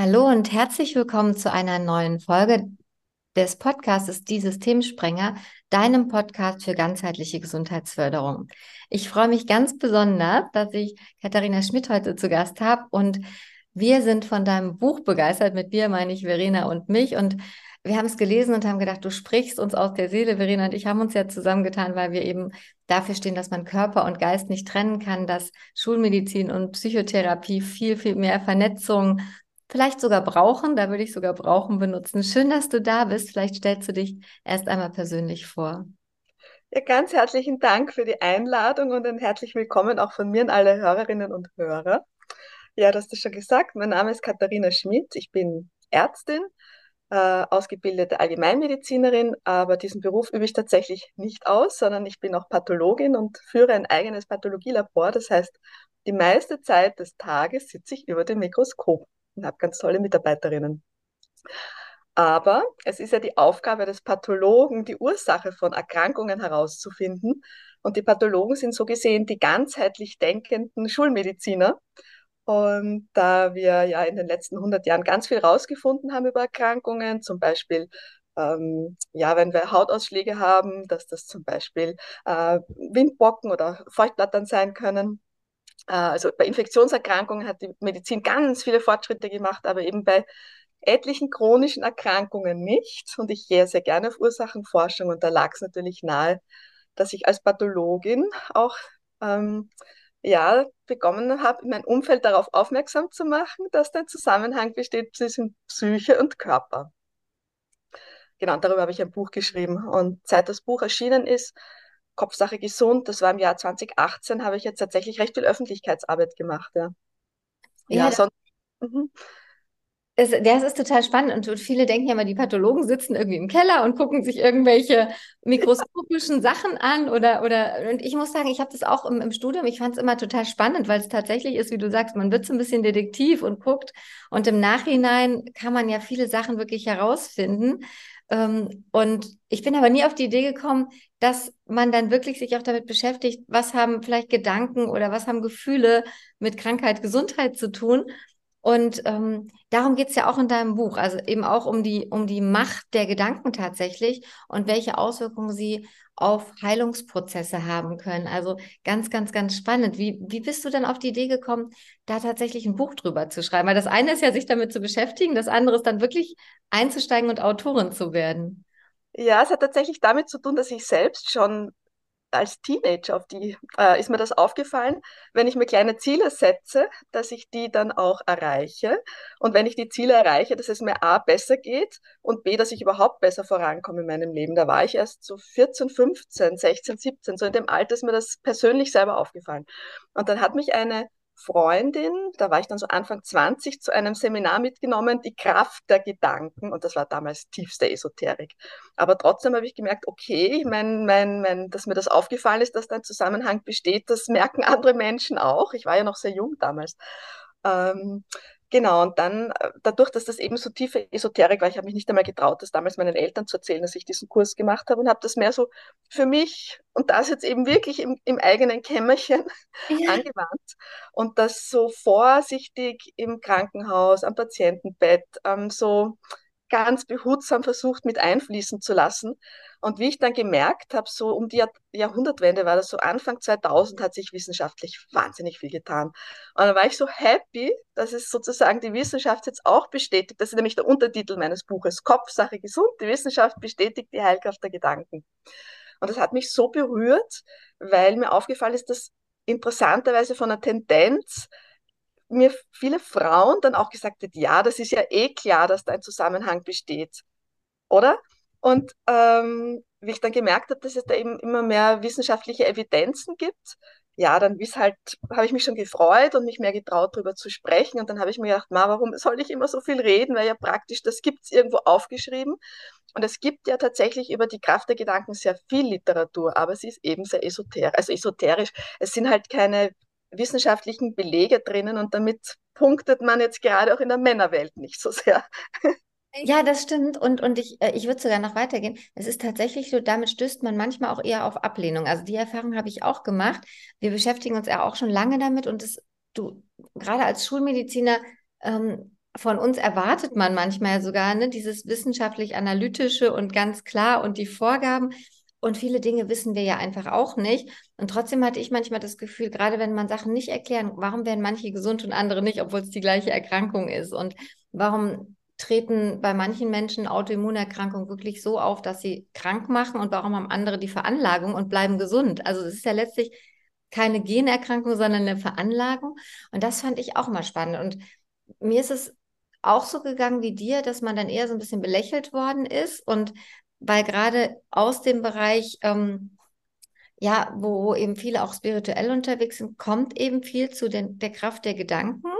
Hallo und herzlich willkommen zu einer neuen Folge des Podcasts Die Systemsprenger, deinem Podcast für ganzheitliche Gesundheitsförderung. Ich freue mich ganz besonders, dass ich Katharina Schmidt heute zu Gast habe und wir sind von deinem Buch begeistert. Mit dir meine ich Verena und mich und wir haben es gelesen und haben gedacht, du sprichst uns aus der Seele. Verena und ich haben uns ja zusammengetan, weil wir eben dafür stehen, dass man Körper und Geist nicht trennen kann, dass Schulmedizin und Psychotherapie viel, viel mehr Vernetzung vielleicht sogar brauchen. Da würde ich sogar brauchen benutzen. Schön, dass du da bist. Vielleicht stellst du dich erst einmal persönlich vor. Ja, ganz herzlichen Dank für die Einladung und ein herzlich willkommen auch von mir an alle Hörerinnen und Hörer. Ja, du hast es schon gesagt. Mein Name ist Katharina Schmidt. Ich bin Ärztin, äh, ausgebildete Allgemeinmedizinerin, aber diesen Beruf übe ich tatsächlich nicht aus, sondern ich bin auch Pathologin und führe ein eigenes Pathologielabor. Das heißt, die meiste Zeit des Tages sitze ich über dem Mikroskop und habe ganz tolle Mitarbeiterinnen. Aber es ist ja die Aufgabe des Pathologen, die Ursache von Erkrankungen herauszufinden. Und die Pathologen sind so gesehen die ganzheitlich denkenden Schulmediziner. Und da wir ja in den letzten 100 Jahren ganz viel herausgefunden haben über Erkrankungen, zum Beispiel ähm, ja, wenn wir Hautausschläge haben, dass das zum Beispiel äh, Windbocken oder Feuchtblattern sein können, also bei Infektionserkrankungen hat die Medizin ganz viele Fortschritte gemacht, aber eben bei etlichen chronischen Erkrankungen nicht. Und ich gehe sehr gerne auf Ursachenforschung und da lag es natürlich nahe, dass ich als Pathologin auch ähm, ja, begonnen habe, mein Umfeld darauf aufmerksam zu machen, dass da ein Zusammenhang besteht zwischen Psyche und Körper. Genau, darüber habe ich ein Buch geschrieben. Und seit das Buch erschienen ist, Kopfsache gesund, das war im Jahr 2018, habe ich jetzt tatsächlich recht viel Öffentlichkeitsarbeit gemacht. Ja, ja, ja sonst. Mhm. Es, das ist total spannend und viele denken ja immer, die Pathologen sitzen irgendwie im Keller und gucken sich irgendwelche mikroskopischen Sachen an oder, oder und ich muss sagen, ich habe das auch im, im Studium, ich fand es immer total spannend, weil es tatsächlich ist, wie du sagst, man wird so ein bisschen detektiv und guckt und im Nachhinein kann man ja viele Sachen wirklich herausfinden. Ähm, und ich bin aber nie auf die Idee gekommen, dass man dann wirklich sich auch damit beschäftigt, was haben vielleicht Gedanken oder was haben Gefühle mit Krankheit, Gesundheit zu tun. Und ähm, darum geht es ja auch in deinem Buch, also eben auch um die, um die Macht der Gedanken tatsächlich und welche Auswirkungen sie auf Heilungsprozesse haben können. Also ganz, ganz, ganz spannend. Wie, wie bist du dann auf die Idee gekommen, da tatsächlich ein Buch drüber zu schreiben? Weil das eine ist ja, sich damit zu beschäftigen, das andere ist dann wirklich einzusteigen und Autorin zu werden. Ja, es hat tatsächlich damit zu tun, dass ich selbst schon als Teenager auf die, äh, ist mir das aufgefallen, wenn ich mir kleine Ziele setze, dass ich die dann auch erreiche. Und wenn ich die Ziele erreiche, dass es mir A besser geht und B, dass ich überhaupt besser vorankomme in meinem Leben. Da war ich erst so 14, 15, 16, 17, so in dem Alter ist mir das persönlich selber aufgefallen. Und dann hat mich eine Freundin, da war ich dann so Anfang 20, zu einem Seminar mitgenommen, die Kraft der Gedanken. Und das war damals tiefste Esoterik. Aber trotzdem habe ich gemerkt, okay, mein, mein, mein, dass mir das aufgefallen ist, dass da ein Zusammenhang besteht, das merken andere Menschen auch. Ich war ja noch sehr jung damals. Ähm, Genau, und dann, äh, dadurch, dass das eben so tiefe Esoterik war, ich habe mich nicht einmal getraut, das damals meinen Eltern zu erzählen, dass ich diesen Kurs gemacht habe und habe das mehr so für mich und das jetzt eben wirklich im, im eigenen Kämmerchen ja. angewandt und das so vorsichtig im Krankenhaus, am Patientenbett, ähm, so ganz behutsam versucht mit einfließen zu lassen. Und wie ich dann gemerkt habe, so um die Jahr Jahrhundertwende war das so Anfang 2000, hat sich wissenschaftlich wahnsinnig viel getan. Und dann war ich so happy, dass es sozusagen die Wissenschaft jetzt auch bestätigt. Das ist nämlich der Untertitel meines Buches, Kopfsache gesund. Die Wissenschaft bestätigt die Heilkraft der Gedanken. Und das hat mich so berührt, weil mir aufgefallen ist, dass interessanterweise von der Tendenz mir viele Frauen dann auch gesagt hat, ja, das ist ja eh klar, dass da ein Zusammenhang besteht, oder? Und ähm, wie ich dann gemerkt habe, dass es da eben immer mehr wissenschaftliche Evidenzen gibt, ja, dann halt, habe ich mich schon gefreut und mich mehr getraut, darüber zu sprechen. Und dann habe ich mir gedacht, ma, warum soll ich immer so viel reden? Weil ja praktisch, das gibt es irgendwo aufgeschrieben. Und es gibt ja tatsächlich über die Kraft der Gedanken sehr viel Literatur, aber sie ist eben sehr esoterisch, also esoterisch. Es sind halt keine wissenschaftlichen Belege drinnen und damit punktet man jetzt gerade auch in der Männerwelt nicht so sehr. Ja, das stimmt. Und, und ich, äh, ich würde sogar noch weitergehen. Es ist tatsächlich so, damit stößt man manchmal auch eher auf Ablehnung. Also die Erfahrung habe ich auch gemacht. Wir beschäftigen uns ja auch schon lange damit und es, du, gerade als Schulmediziner, ähm, von uns erwartet man manchmal sogar, ne, dieses wissenschaftlich-analytische und ganz klar und die Vorgaben. Und viele Dinge wissen wir ja einfach auch nicht. Und trotzdem hatte ich manchmal das Gefühl, gerade wenn man Sachen nicht erklären, warum werden manche gesund und andere nicht, obwohl es die gleiche Erkrankung ist? Und warum treten bei manchen Menschen Autoimmunerkrankungen wirklich so auf, dass sie krank machen und warum haben andere die Veranlagung und bleiben gesund? Also es ist ja letztlich keine Generkrankung, sondern eine Veranlagung. Und das fand ich auch mal spannend. Und mir ist es auch so gegangen wie dir, dass man dann eher so ein bisschen belächelt worden ist und weil gerade aus dem Bereich, ähm, ja, wo, wo, eben viele auch spirituell unterwegs sind, kommt eben viel zu den, der Kraft der Gedanken.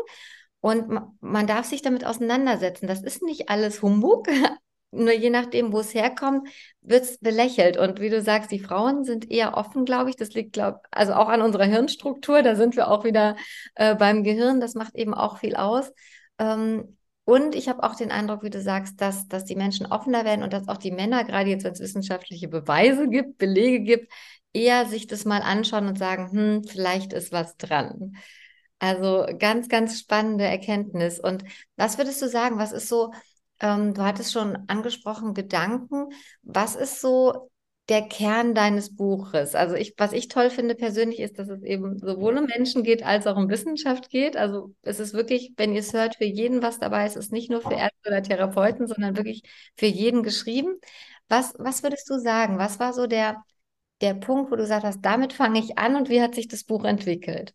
Und man, man darf sich damit auseinandersetzen. Das ist nicht alles Humbug. Nur je nachdem, wo es herkommt, wird es belächelt. Und wie du sagst, die Frauen sind eher offen, glaube ich. Das liegt, glaube also auch an unserer Hirnstruktur. Da sind wir auch wieder äh, beim Gehirn. Das macht eben auch viel aus. Ähm, und ich habe auch den Eindruck, wie du sagst, dass, dass die Menschen offener werden und dass auch die Männer, gerade jetzt, wenn es wissenschaftliche Beweise gibt, Belege gibt, eher sich das mal anschauen und sagen, hm, vielleicht ist was dran. Also ganz, ganz spannende Erkenntnis. Und was würdest du sagen, was ist so, ähm, du hattest schon angesprochen, Gedanken, was ist so der Kern deines Buches. Also ich, was ich toll finde persönlich ist, dass es eben sowohl um Menschen geht als auch um Wissenschaft geht. Also es ist wirklich, wenn ihr es hört, für jeden was dabei. Es ist nicht nur für Ärzte oder Therapeuten, sondern wirklich für jeden geschrieben. Was, was würdest du sagen? Was war so der, der Punkt, wo du gesagt hast, damit fange ich an und wie hat sich das Buch entwickelt?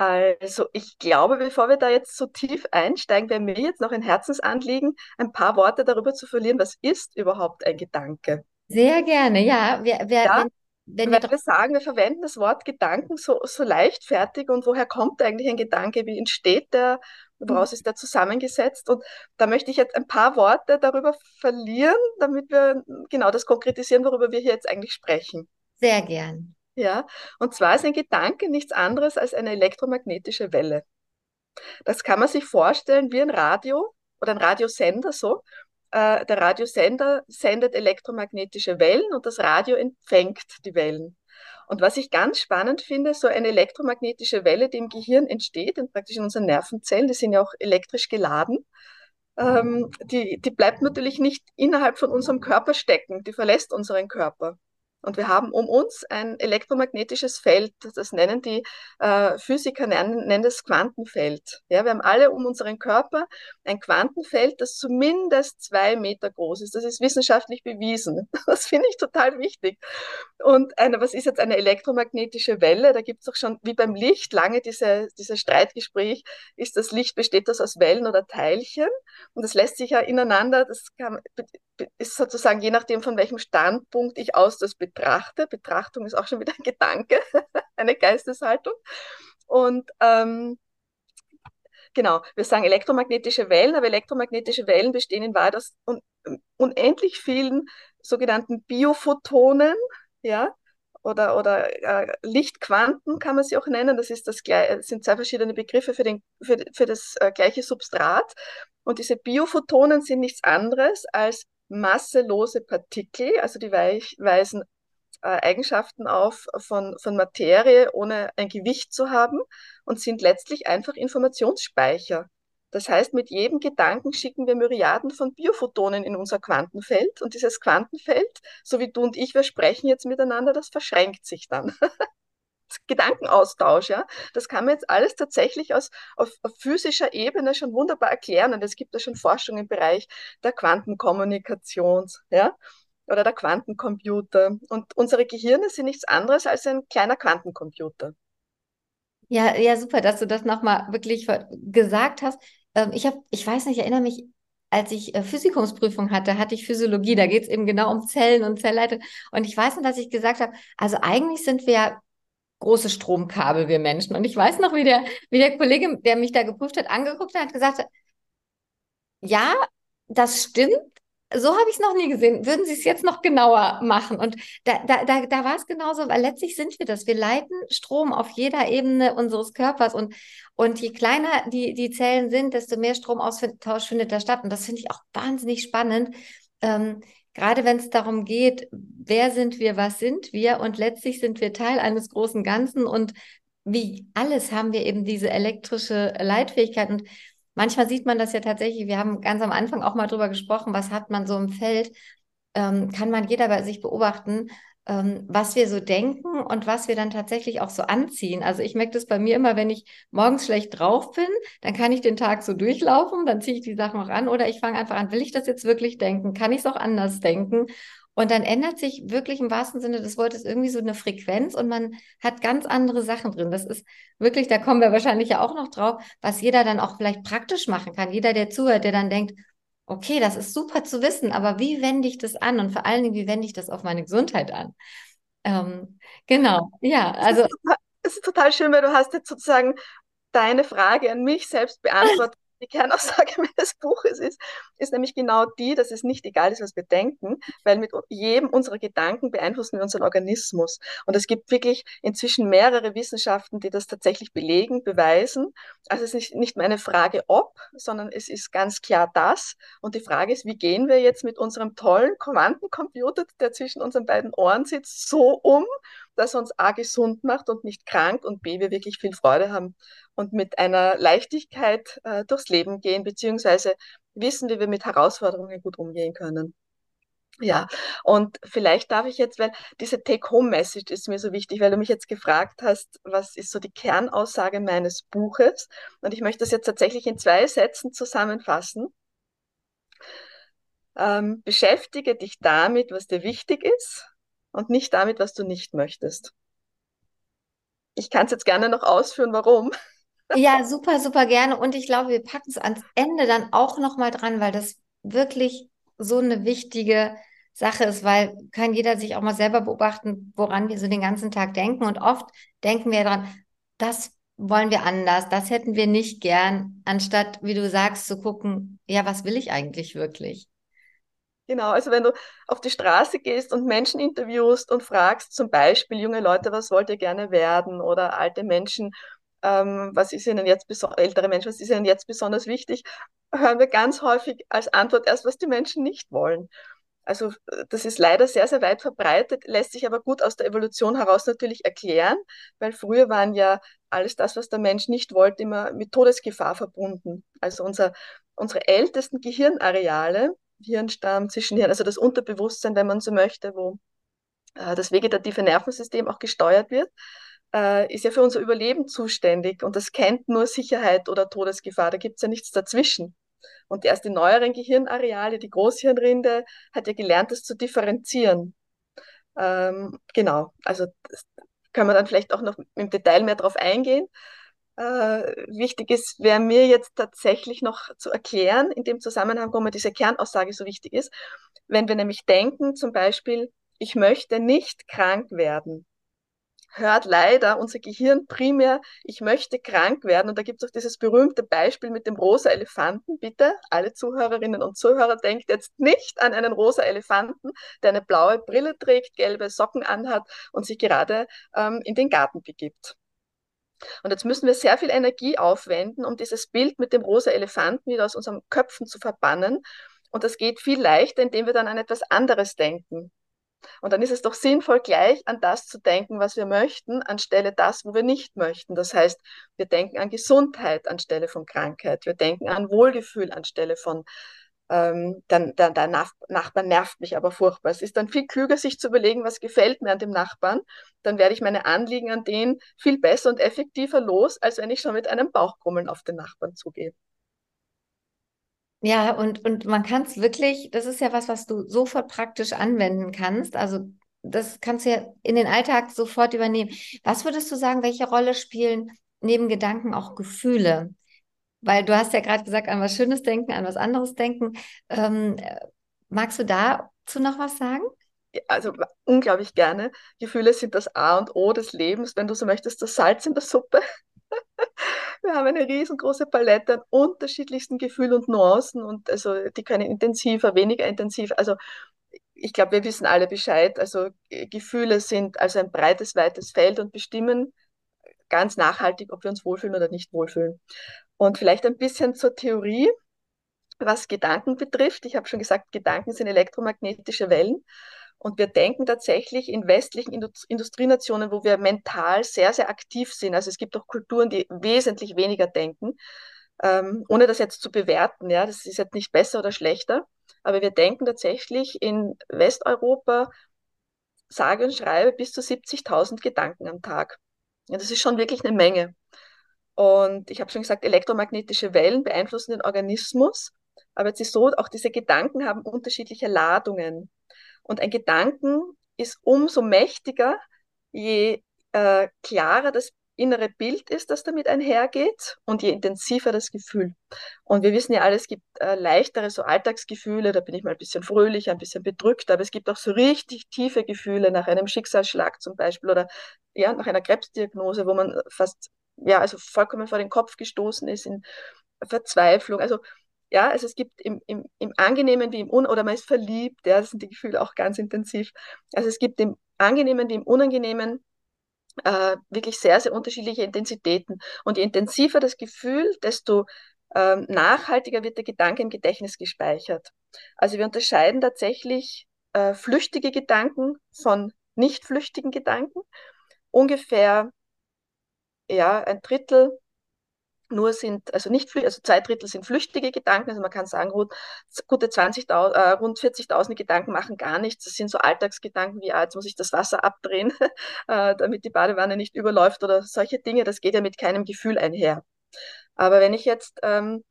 Also ich glaube, bevor wir da jetzt so tief einsteigen, wäre mir jetzt noch ein Herzensanliegen, ein paar Worte darüber zu verlieren, was ist überhaupt ein Gedanke? Sehr gerne, ja. Wer, wer, ja, wenn, wenn wir, wir sagen, wir verwenden das Wort Gedanken so, so leichtfertig und woher kommt eigentlich ein Gedanke, wie entsteht der, woraus ist der zusammengesetzt? Und da möchte ich jetzt ein paar Worte darüber verlieren, damit wir genau das konkretisieren, worüber wir hier jetzt eigentlich sprechen. Sehr gern. Ja, und zwar ist ein Gedanke nichts anderes als eine elektromagnetische Welle. Das kann man sich vorstellen wie ein Radio oder ein Radiosender so. Äh, der Radiosender sendet elektromagnetische Wellen und das Radio empfängt die Wellen. Und was ich ganz spannend finde, so eine elektromagnetische Welle, die im Gehirn entsteht, in praktisch in unseren Nervenzellen, die sind ja auch elektrisch geladen, ähm, die, die bleibt natürlich nicht innerhalb von unserem Körper stecken, die verlässt unseren Körper. Und wir haben um uns ein elektromagnetisches Feld, das nennen die äh, Physiker, nennen, nennen das Quantenfeld. Ja, wir haben alle um unseren Körper ein Quantenfeld, das zumindest zwei Meter groß ist. Das ist wissenschaftlich bewiesen. Das finde ich total wichtig. Und eine, was ist jetzt eine elektromagnetische Welle? Da gibt es auch schon, wie beim Licht, lange diese, dieses Streitgespräch, ist das Licht, besteht das aus Wellen oder Teilchen? Und das lässt sich ja ineinander, das kann, ist sozusagen je nachdem, von welchem Standpunkt ich aus das betrachte. Betrachtung ist auch schon wieder ein Gedanke, eine Geisteshaltung. Und ähm, genau, wir sagen elektromagnetische Wellen, aber elektromagnetische Wellen bestehen in Wahrheit aus un unendlich vielen sogenannten Biophotonen, ja, oder, oder äh, Lichtquanten kann man sie auch nennen. Das, ist das, das sind zwei verschiedene Begriffe für, den, für, für das äh, gleiche Substrat. Und diese Biophotonen sind nichts anderes als masselose Partikel, also die weisen äh, Eigenschaften auf von, von Materie, ohne ein Gewicht zu haben und sind letztlich einfach Informationsspeicher. Das heißt, mit jedem Gedanken schicken wir Myriaden von Biophotonen in unser Quantenfeld und dieses Quantenfeld, so wie du und ich, wir sprechen jetzt miteinander, das verschränkt sich dann. Gedankenaustausch, ja. Das kann man jetzt alles tatsächlich aus, auf, auf, physischer Ebene schon wunderbar erklären. Und es gibt ja schon Forschung im Bereich der Quantenkommunikation, ja, oder der Quantencomputer. Und unsere Gehirne sind nichts anderes als ein kleiner Quantencomputer. Ja, ja, super, dass du das nochmal wirklich gesagt hast. Ähm, ich habe, ich weiß nicht, ich erinnere mich, als ich äh, Physikumsprüfung hatte, hatte ich Physiologie. Da geht es eben genau um Zellen und Zellleitung. Und ich weiß noch, dass ich gesagt habe, also eigentlich sind wir ja große Stromkabel, wir Menschen. Und ich weiß noch, wie der, wie der Kollege, der mich da geprüft hat, angeguckt hat, hat gesagt, ja, das stimmt. So habe ich es noch nie gesehen. Würden Sie es jetzt noch genauer machen? Und da, da, da, da war es genauso, weil letztlich sind wir das. Wir leiten Strom auf jeder Ebene unseres Körpers und, und je kleiner die, die Zellen sind, desto mehr Stromaustausch findet da statt. Und das finde ich auch wahnsinnig spannend. Ähm, gerade wenn es darum geht, wer sind wir, was sind wir und letztlich sind wir Teil eines großen Ganzen und wie alles haben wir eben diese elektrische Leitfähigkeit und manchmal sieht man das ja tatsächlich, wir haben ganz am Anfang auch mal drüber gesprochen, was hat man so im Feld, ähm, kann man jeder bei sich beobachten, ähm, was wir so denken und was wir dann tatsächlich auch so anziehen. Also ich merke das bei mir immer, wenn ich morgens schlecht drauf bin, dann kann ich den Tag so durchlaufen, dann ziehe ich die Sachen auch an oder ich fange einfach an, will ich das jetzt wirklich denken? Kann ich es auch anders denken? Und dann ändert sich wirklich im wahrsten Sinne des Wortes irgendwie so eine Frequenz und man hat ganz andere Sachen drin. Das ist wirklich, da kommen wir wahrscheinlich ja auch noch drauf, was jeder dann auch vielleicht praktisch machen kann. Jeder, der zuhört, der dann denkt, okay, das ist super zu wissen, aber wie wende ich das an und vor allen Dingen, wie wende ich das auf meine Gesundheit an? Ähm, genau, ja, also. Es ist total schön, weil du hast jetzt sozusagen deine Frage an mich selbst beantwortet die Kernaussage meines Buches ist, ist nämlich genau die, dass es nicht egal ist, was wir denken, weil mit jedem unserer Gedanken beeinflussen wir unseren Organismus. Und es gibt wirklich inzwischen mehrere Wissenschaften, die das tatsächlich belegen, beweisen. Also es ist nicht mehr eine Frage ob, sondern es ist ganz klar das. Und die Frage ist, wie gehen wir jetzt mit unserem tollen Quantencomputer, der zwischen unseren beiden Ohren sitzt, so um, dass er uns A gesund macht und nicht krank und B wir wirklich viel Freude haben und mit einer Leichtigkeit äh, durchs Leben gehen, beziehungsweise wissen, wie wir mit Herausforderungen gut umgehen können. Ja, und vielleicht darf ich jetzt, weil diese Take-Home-Message ist mir so wichtig, weil du mich jetzt gefragt hast, was ist so die Kernaussage meines Buches? Und ich möchte das jetzt tatsächlich in zwei Sätzen zusammenfassen. Ähm, beschäftige dich damit, was dir wichtig ist und nicht damit, was du nicht möchtest. Ich kann es jetzt gerne noch ausführen, warum. Ja, super, super gerne. Und ich glaube, wir packen es ans Ende dann auch nochmal dran, weil das wirklich so eine wichtige Sache ist, weil kann jeder sich auch mal selber beobachten, woran wir so den ganzen Tag denken. Und oft denken wir daran, das wollen wir anders, das hätten wir nicht gern, anstatt, wie du sagst, zu gucken, ja, was will ich eigentlich wirklich? Genau, also wenn du auf die Straße gehst und Menschen interviewst und fragst, zum Beispiel junge Leute, was wollt ihr gerne werden? Oder alte Menschen, ähm, was ist ihnen jetzt ältere Menschen, was ist ihnen jetzt besonders wichtig, hören wir ganz häufig als Antwort erst, was die Menschen nicht wollen. Also das ist leider sehr, sehr weit verbreitet, lässt sich aber gut aus der Evolution heraus natürlich erklären, weil früher waren ja alles das, was der Mensch nicht wollte, immer mit Todesgefahr verbunden. Also unser, unsere ältesten Gehirnareale, Hirnstamm, Zwischenhirn, also das Unterbewusstsein, wenn man so möchte, wo äh, das vegetative Nervensystem auch gesteuert wird, äh, ist ja für unser Überleben zuständig und das kennt nur Sicherheit oder Todesgefahr. Da gibt es ja nichts dazwischen. Und erst die neueren Gehirnareale, die Großhirnrinde, hat ja gelernt, das zu differenzieren. Ähm, genau, also das können wir dann vielleicht auch noch im Detail mehr drauf eingehen. Äh, wichtig ist, wäre mir jetzt tatsächlich noch zu erklären, in dem Zusammenhang, warum mir diese Kernaussage so wichtig ist. Wenn wir nämlich denken, zum Beispiel, ich möchte nicht krank werden, hört leider unser Gehirn primär, ich möchte krank werden. Und da gibt es auch dieses berühmte Beispiel mit dem rosa Elefanten. Bitte, alle Zuhörerinnen und Zuhörer, denkt jetzt nicht an einen rosa Elefanten, der eine blaue Brille trägt, gelbe Socken anhat und sich gerade ähm, in den Garten begibt. Und jetzt müssen wir sehr viel Energie aufwenden, um dieses Bild mit dem rosa Elefanten wieder aus unseren Köpfen zu verbannen. Und das geht viel leichter, indem wir dann an etwas anderes denken. Und dann ist es doch sinnvoll, gleich an das zu denken, was wir möchten, anstelle das, wo wir nicht möchten. Das heißt, wir denken an Gesundheit anstelle von Krankheit. Wir denken an Wohlgefühl anstelle von ähm, dann, der, der Nachbar nervt mich aber furchtbar. Es ist dann viel klüger, sich zu überlegen, was gefällt mir an dem Nachbarn. Dann werde ich meine Anliegen an den viel besser und effektiver los, als wenn ich schon mit einem Bauchgrummeln auf den Nachbarn zugehe. Ja, und, und man kann es wirklich, das ist ja was, was du sofort praktisch anwenden kannst. Also das kannst du ja in den Alltag sofort übernehmen. Was würdest du sagen, welche Rolle spielen neben Gedanken auch Gefühle? Weil du hast ja gerade gesagt, an was Schönes denken, an was anderes denken. Ähm, magst du dazu noch was sagen? Also unglaublich gerne. Gefühle sind das A und O des Lebens, wenn du so möchtest, das Salz in der Suppe. Wir haben eine riesengroße Palette an unterschiedlichsten Gefühlen und Nuancen und also die können intensiver, weniger intensiv. Also ich glaube, wir wissen alle Bescheid. Also Gefühle sind also ein breites, weites Feld und bestimmen ganz nachhaltig, ob wir uns wohlfühlen oder nicht wohlfühlen. Und vielleicht ein bisschen zur Theorie, was Gedanken betrifft. Ich habe schon gesagt, Gedanken sind elektromagnetische Wellen. Und wir denken tatsächlich in westlichen Industrienationen, wo wir mental sehr, sehr aktiv sind. Also es gibt auch Kulturen, die wesentlich weniger denken. ähm, ohne das jetzt zu bewerten, ja, das ist jetzt nicht besser oder schlechter, aber wir denken tatsächlich in Westeuropa, sage und schreibe, bis zu 70.000 Gedanken am Tag. Ja, das ist schon wirklich eine Menge. Und ich habe schon gesagt, elektromagnetische Wellen beeinflussen den Organismus. Aber jetzt ist so, auch diese Gedanken haben unterschiedliche Ladungen. Und ein Gedanken ist umso mächtiger, je äh, klarer das innere Bild ist, das damit einhergeht und je intensiver das Gefühl. Und wir wissen ja alle, es gibt äh, leichtere so Alltagsgefühle, da bin ich mal ein bisschen fröhlicher, ein bisschen bedrückt, aber es gibt auch so richtig tiefe Gefühle nach einem Schicksalsschlag zum Beispiel oder ja, nach einer Krebsdiagnose, wo man fast ja, also vollkommen vor den Kopf gestoßen ist in Verzweiflung. Also ja, also es gibt im, im, im Angenehmen wie im Un oder man ist verliebt, ja, das sind die Gefühle auch ganz intensiv. Also es gibt im Angenehmen wie im Unangenehmen äh, wirklich sehr, sehr unterschiedliche Intensitäten. Und je intensiver das Gefühl, desto ähm, nachhaltiger wird der Gedanke im Gedächtnis gespeichert. Also wir unterscheiden tatsächlich äh, flüchtige Gedanken von nicht flüchtigen Gedanken. Ungefähr ja, ein Drittel nur sind, also nicht also zwei Drittel sind flüchtige Gedanken, also man kann sagen, rund, gute 20.000, äh, rund 40.000 Gedanken machen gar nichts. Das sind so Alltagsgedanken wie, ah, jetzt muss ich das Wasser abdrehen, äh, damit die Badewanne nicht überläuft oder solche Dinge. Das geht ja mit keinem Gefühl einher. Aber wenn ich jetzt ähm,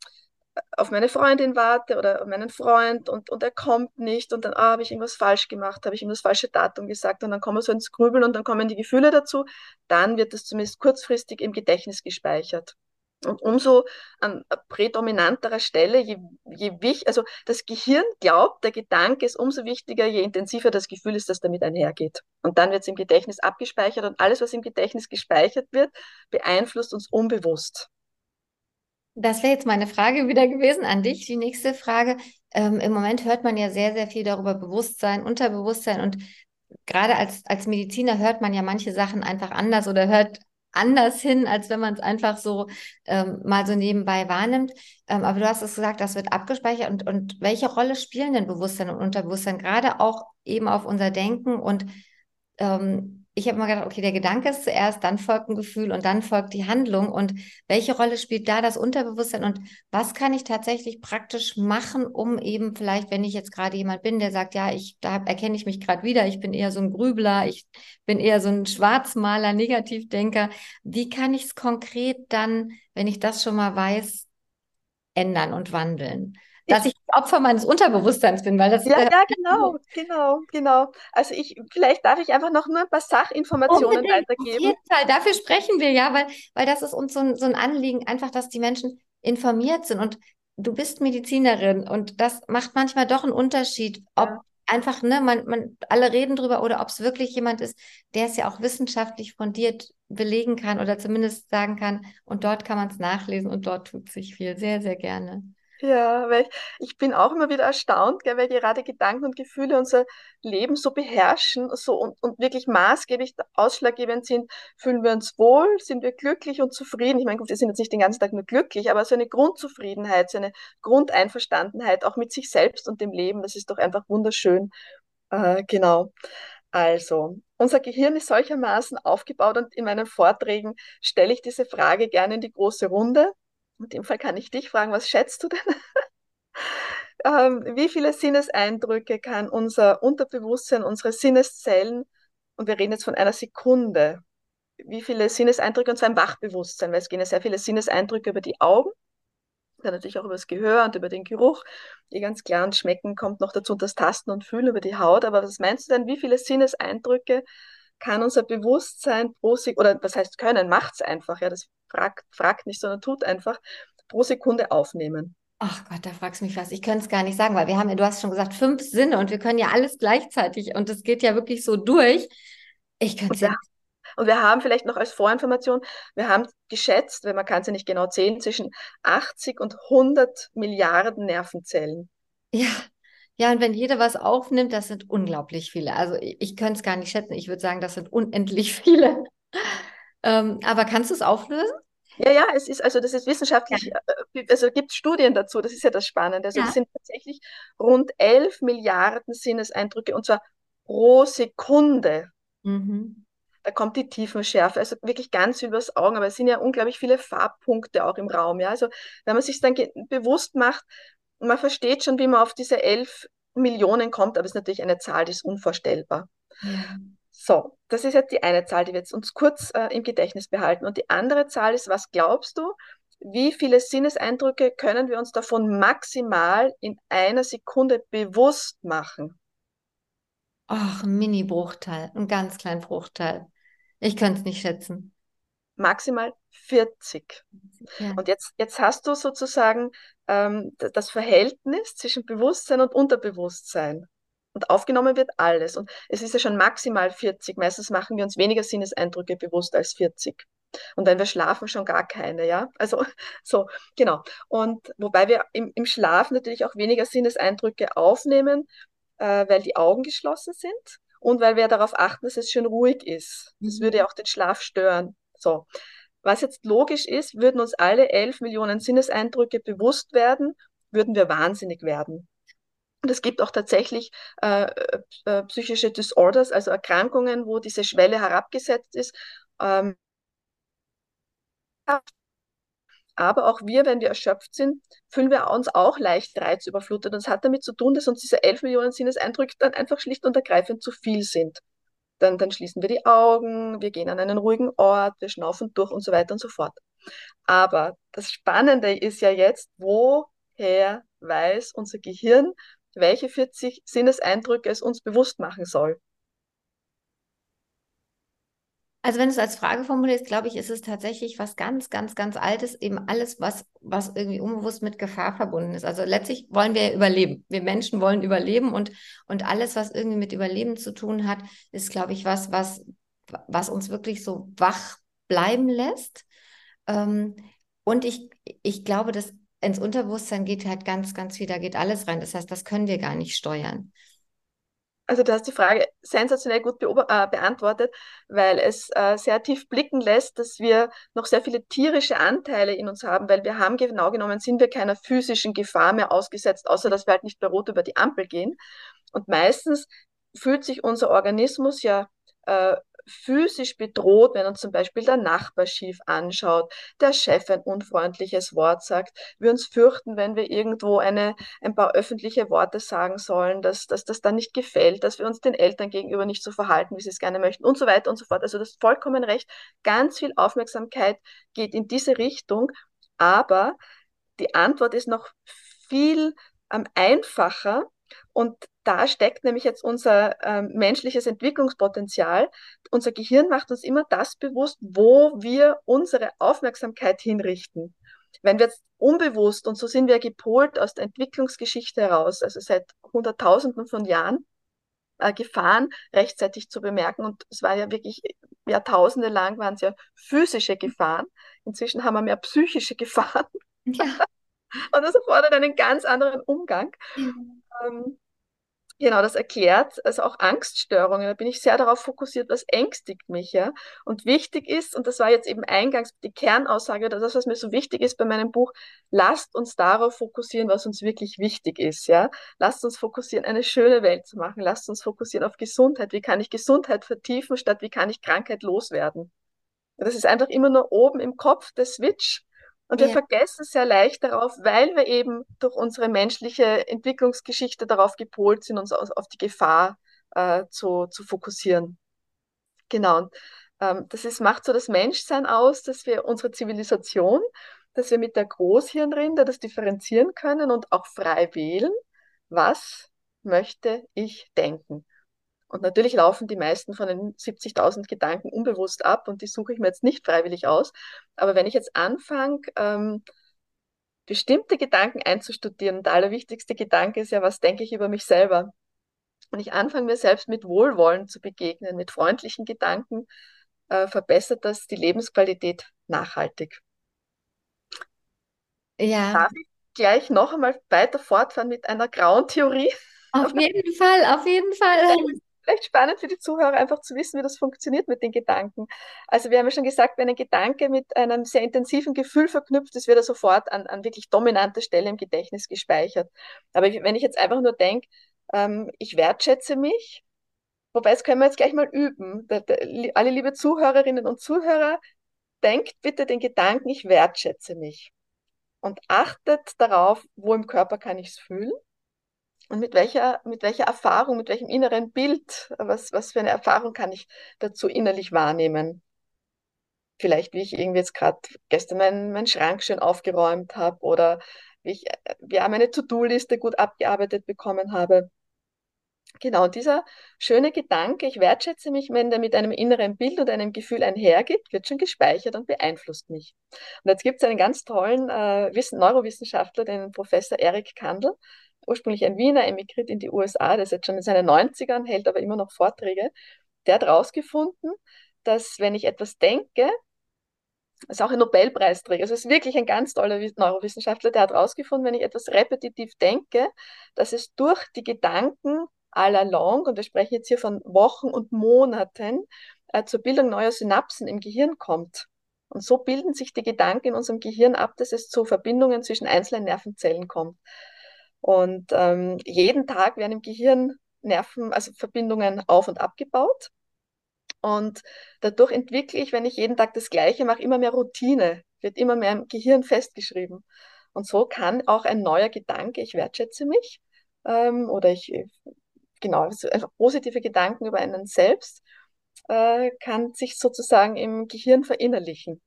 auf meine Freundin warte oder auf meinen Freund und, und er kommt nicht und dann ah, habe ich irgendwas falsch gemacht, habe ich ihm das falsche Datum gesagt und dann kommen so ins Grübeln und dann kommen die Gefühle dazu, dann wird das zumindest kurzfristig im Gedächtnis gespeichert. Und umso an prädominanterer Stelle, je, je wich, also das Gehirn glaubt, der Gedanke ist umso wichtiger, je intensiver das Gefühl ist, das damit einhergeht. Und dann wird es im Gedächtnis abgespeichert und alles, was im Gedächtnis gespeichert wird, beeinflusst uns unbewusst. Das wäre jetzt meine Frage wieder gewesen an dich. Die nächste Frage. Ähm, Im Moment hört man ja sehr, sehr viel darüber Bewusstsein, Unterbewusstsein und gerade als, als Mediziner hört man ja manche Sachen einfach anders oder hört anders hin, als wenn man es einfach so ähm, mal so nebenbei wahrnimmt. Ähm, aber du hast es gesagt, das wird abgespeichert. Und, und welche Rolle spielen denn Bewusstsein und Unterbewusstsein gerade auch eben auf unser Denken und ähm, ich habe immer gedacht, okay, der Gedanke ist zuerst, dann folgt ein Gefühl und dann folgt die Handlung. Und welche Rolle spielt da das Unterbewusstsein und was kann ich tatsächlich praktisch machen, um eben vielleicht, wenn ich jetzt gerade jemand bin, der sagt, ja, ich, da erkenne ich mich gerade wieder, ich bin eher so ein Grübler, ich bin eher so ein Schwarzmaler, Negativdenker. Wie kann ich es konkret dann, wenn ich das schon mal weiß, ändern und wandeln? Dass ich Opfer meines Unterbewusstseins bin, weil das ja, ja, genau, genau, genau. Also ich, vielleicht darf ich einfach noch nur ein paar Sachinformationen unbedingt, weitergeben. Auf jeden Fall, dafür sprechen wir ja, weil, weil das ist uns so ein, so ein Anliegen, einfach, dass die Menschen informiert sind und du bist Medizinerin und das macht manchmal doch einen Unterschied, ob ja. einfach, ne, man, man, alle reden drüber oder ob es wirklich jemand ist, der es ja auch wissenschaftlich fundiert belegen kann oder zumindest sagen kann und dort kann man es nachlesen und dort tut sich viel. Sehr, sehr gerne. Ja, weil ich, ich bin auch immer wieder erstaunt, gell, weil gerade Gedanken und Gefühle unser Leben so beherrschen so und, und wirklich maßgeblich ausschlaggebend sind. Fühlen wir uns wohl? Sind wir glücklich und zufrieden? Ich meine, wir sind jetzt nicht den ganzen Tag nur glücklich, aber so eine Grundzufriedenheit, so eine Grundeinverstandenheit auch mit sich selbst und dem Leben, das ist doch einfach wunderschön. Äh, genau. Also, unser Gehirn ist solchermaßen aufgebaut und in meinen Vorträgen stelle ich diese Frage gerne in die große Runde. In dem Fall kann ich dich fragen, was schätzt du denn? ähm, wie viele Sinneseindrücke kann unser Unterbewusstsein, unsere Sinneszellen, und wir reden jetzt von einer Sekunde, wie viele Sinneseindrücke und im Wachbewusstsein, weil es gehen ja sehr viele Sinneseindrücke über die Augen, dann natürlich auch über das Gehör und über den Geruch, die ganz klar und Schmecken kommt noch dazu und das Tasten und Fühlen über die Haut. Aber was meinst du denn, wie viele Sinneseindrücke kann unser Bewusstsein pro Sekunde, oder was heißt können, macht es einfach, ja, das fragt, fragt nicht, sondern tut einfach, pro Sekunde aufnehmen. Ach Gott, da fragst du mich was. Ich könnte es gar nicht sagen, weil wir haben ja, du hast schon gesagt, fünf Sinne und wir können ja alles gleichzeitig und es geht ja wirklich so durch. Ich könnte es ja. Und wir haben vielleicht noch als Vorinformation, wir haben geschätzt, weil man kann es ja nicht genau zählen, zwischen 80 und 100 Milliarden Nervenzellen. Ja, ja, und wenn jeder was aufnimmt, das sind unglaublich viele. Also ich, ich könnte es gar nicht schätzen. Ich würde sagen, das sind unendlich viele. ähm, aber kannst du es auflösen? Ja, ja, es ist, also das ist wissenschaftlich, ja. Äh, also gibt Studien dazu, das ist ja das Spannende. Also ja. es sind tatsächlich rund 11 Milliarden Sinneseindrücke und zwar pro Sekunde. Mhm. da kommt die Tiefenschärfe, also wirklich ganz übers Augen, aber es sind ja unglaublich viele Farbpunkte auch im Raum. Ja? Also wenn man sich dann bewusst macht, man versteht schon, wie man auf diese elf Millionen kommt, aber es ist natürlich eine Zahl, die ist unvorstellbar. Ja. So, das ist jetzt die eine Zahl, die wir jetzt uns kurz äh, im Gedächtnis behalten. Und die andere Zahl ist, was glaubst du, wie viele Sinneseindrücke können wir uns davon maximal in einer Sekunde bewusst machen? Ach, ein Mini-Bruchteil, ein ganz kleinen Bruchteil. Ich könnte es nicht schätzen. Maximal 40. Ja. Und jetzt, jetzt hast du sozusagen ähm, das Verhältnis zwischen Bewusstsein und Unterbewusstsein. Und aufgenommen wird alles. Und es ist ja schon maximal 40. Meistens machen wir uns weniger Sinneseindrücke bewusst als 40. Und wenn wir schlafen, schon gar keine, ja. Also so, genau. Und wobei wir im, im Schlaf natürlich auch weniger Sinneseindrücke aufnehmen, äh, weil die Augen geschlossen sind und weil wir darauf achten, dass es schön ruhig ist. Das mhm. würde ja auch den Schlaf stören. So. Was jetzt logisch ist, würden uns alle elf Millionen Sinneseindrücke bewusst werden, würden wir wahnsinnig werden. Und es gibt auch tatsächlich äh, äh, psychische Disorders, also Erkrankungen, wo diese Schwelle herabgesetzt ist. Ähm, aber auch wir, wenn wir erschöpft sind, fühlen wir uns auch leicht reizüberflutet. Und es hat damit zu tun, dass uns diese 11 Millionen Sinneseindrücke dann einfach schlicht und ergreifend zu viel sind. Dann, dann schließen wir die Augen, wir gehen an einen ruhigen Ort, wir schnaufen durch und so weiter und so fort. Aber das Spannende ist ja jetzt, woher weiß unser Gehirn, welche 40 Sinneseindrücke es uns bewusst machen soll. Also wenn du es als Frage formulierst, glaube ich, ist es tatsächlich was ganz, ganz, ganz Altes, eben alles, was, was irgendwie unbewusst mit Gefahr verbunden ist. Also letztlich wollen wir überleben. Wir Menschen wollen überleben und, und alles, was irgendwie mit Überleben zu tun hat, ist, glaube ich, was, was, was uns wirklich so wach bleiben lässt. Ähm, und ich, ich glaube, dass ins Unterbewusstsein geht halt ganz, ganz viel, da geht alles rein. Das heißt, das können wir gar nicht steuern. Also du hast die Frage sensationell gut äh, beantwortet, weil es äh, sehr tief blicken lässt, dass wir noch sehr viele tierische Anteile in uns haben, weil wir haben genau genommen, sind wir keiner physischen Gefahr mehr ausgesetzt, außer dass wir halt nicht bei Rot über die Ampel gehen. Und meistens fühlt sich unser Organismus ja äh, physisch bedroht, wenn uns zum Beispiel der Nachbar schief anschaut, der Chef ein unfreundliches Wort sagt, wir uns fürchten, wenn wir irgendwo eine, ein paar öffentliche Worte sagen sollen, dass, dass das dann nicht gefällt, dass wir uns den Eltern gegenüber nicht so verhalten, wie sie es gerne möchten und so weiter und so fort. Also das ist vollkommen recht. Ganz viel Aufmerksamkeit geht in diese Richtung, aber die Antwort ist noch viel ähm, einfacher und da steckt nämlich jetzt unser äh, menschliches Entwicklungspotenzial. Unser Gehirn macht uns immer das bewusst, wo wir unsere Aufmerksamkeit hinrichten. Wenn wir jetzt unbewusst, und so sind wir gepolt aus der Entwicklungsgeschichte heraus, also seit Hunderttausenden von Jahren, äh, Gefahren rechtzeitig zu bemerken. Und es war ja wirklich Jahrtausende lang waren es ja physische Gefahren. Inzwischen haben wir mehr psychische Gefahren. Ja. Und das erfordert einen ganz anderen Umgang. Ja. Ähm, Genau, das erklärt also auch Angststörungen. Da bin ich sehr darauf fokussiert, was ängstigt mich, ja. Und wichtig ist, und das war jetzt eben eingangs die Kernaussage oder das, was mir so wichtig ist bei meinem Buch, lasst uns darauf fokussieren, was uns wirklich wichtig ist, ja. Lasst uns fokussieren, eine schöne Welt zu machen. Lasst uns fokussieren auf Gesundheit. Wie kann ich Gesundheit vertiefen, statt wie kann ich Krankheit loswerden? Das ist einfach immer nur oben im Kopf der Switch und wir ja. vergessen sehr leicht darauf, weil wir eben durch unsere menschliche Entwicklungsgeschichte darauf gepolt sind, uns auf die Gefahr äh, zu, zu fokussieren. Genau. Und, ähm, das ist, macht so das Menschsein aus, dass wir unsere Zivilisation, dass wir mit der Großhirnrinde das differenzieren können und auch frei wählen, was möchte ich denken. Und natürlich laufen die meisten von den 70.000 Gedanken unbewusst ab und die suche ich mir jetzt nicht freiwillig aus. Aber wenn ich jetzt anfange, ähm, bestimmte Gedanken einzustudieren, der allerwichtigste Gedanke ist ja, was denke ich über mich selber? Und ich anfange mir selbst mit Wohlwollen zu begegnen, mit freundlichen Gedanken, äh, verbessert das die Lebensqualität nachhaltig. Ja. Darf ich gleich noch einmal weiter fortfahren mit einer grauen Theorie? Auf jeden Fall, auf jeden Fall vielleicht spannend für die Zuhörer einfach zu wissen, wie das funktioniert mit den Gedanken. Also wir haben ja schon gesagt, wenn ein Gedanke mit einem sehr intensiven Gefühl verknüpft ist, wird er sofort an, an wirklich dominanter Stelle im Gedächtnis gespeichert. Aber wenn ich jetzt einfach nur denke, ähm, ich wertschätze mich, Wobei, das können wir jetzt gleich mal üben. Alle liebe Zuhörerinnen und Zuhörer, denkt bitte den Gedanken, ich wertschätze mich. Und achtet darauf, wo im Körper kann ich es fühlen und mit welcher, mit welcher Erfahrung, mit welchem inneren Bild, was, was für eine Erfahrung kann ich dazu innerlich wahrnehmen. Vielleicht, wie ich irgendwie jetzt gerade gestern meinen mein Schrank schön aufgeräumt habe oder wie ich ja, meine To-Do-Liste gut abgearbeitet bekommen habe. Genau, dieser schöne Gedanke, ich wertschätze mich, wenn der mit einem inneren Bild und einem Gefühl einhergeht, wird schon gespeichert und beeinflusst mich. Und jetzt gibt es einen ganz tollen äh, Neurowissenschaftler, den Professor Eric Kandel, ursprünglich ein Wiener, emigriert in die USA, der ist jetzt schon in seinen 90ern, hält aber immer noch Vorträge. Der hat herausgefunden, dass wenn ich etwas denke, ist auch ein Nobelpreisträger, also ist wirklich ein ganz toller Neurowissenschaftler, der hat herausgefunden, wenn ich etwas repetitiv denke, dass es durch die Gedanken all along, und wir sprechen jetzt hier von Wochen und Monaten, äh, zur Bildung neuer Synapsen im Gehirn kommt. Und so bilden sich die Gedanken in unserem Gehirn ab, dass es zu Verbindungen zwischen einzelnen Nervenzellen kommt. Und ähm, jeden Tag werden im Gehirn Nerven, also Verbindungen auf- und abgebaut. Und dadurch entwickle ich, wenn ich jeden Tag das Gleiche mache, immer mehr Routine, wird immer mehr im Gehirn festgeschrieben. Und so kann auch ein neuer Gedanke, ich wertschätze mich, ähm, oder ich, genau, also positive Gedanken über einen selbst, äh, kann sich sozusagen im Gehirn verinnerlichen.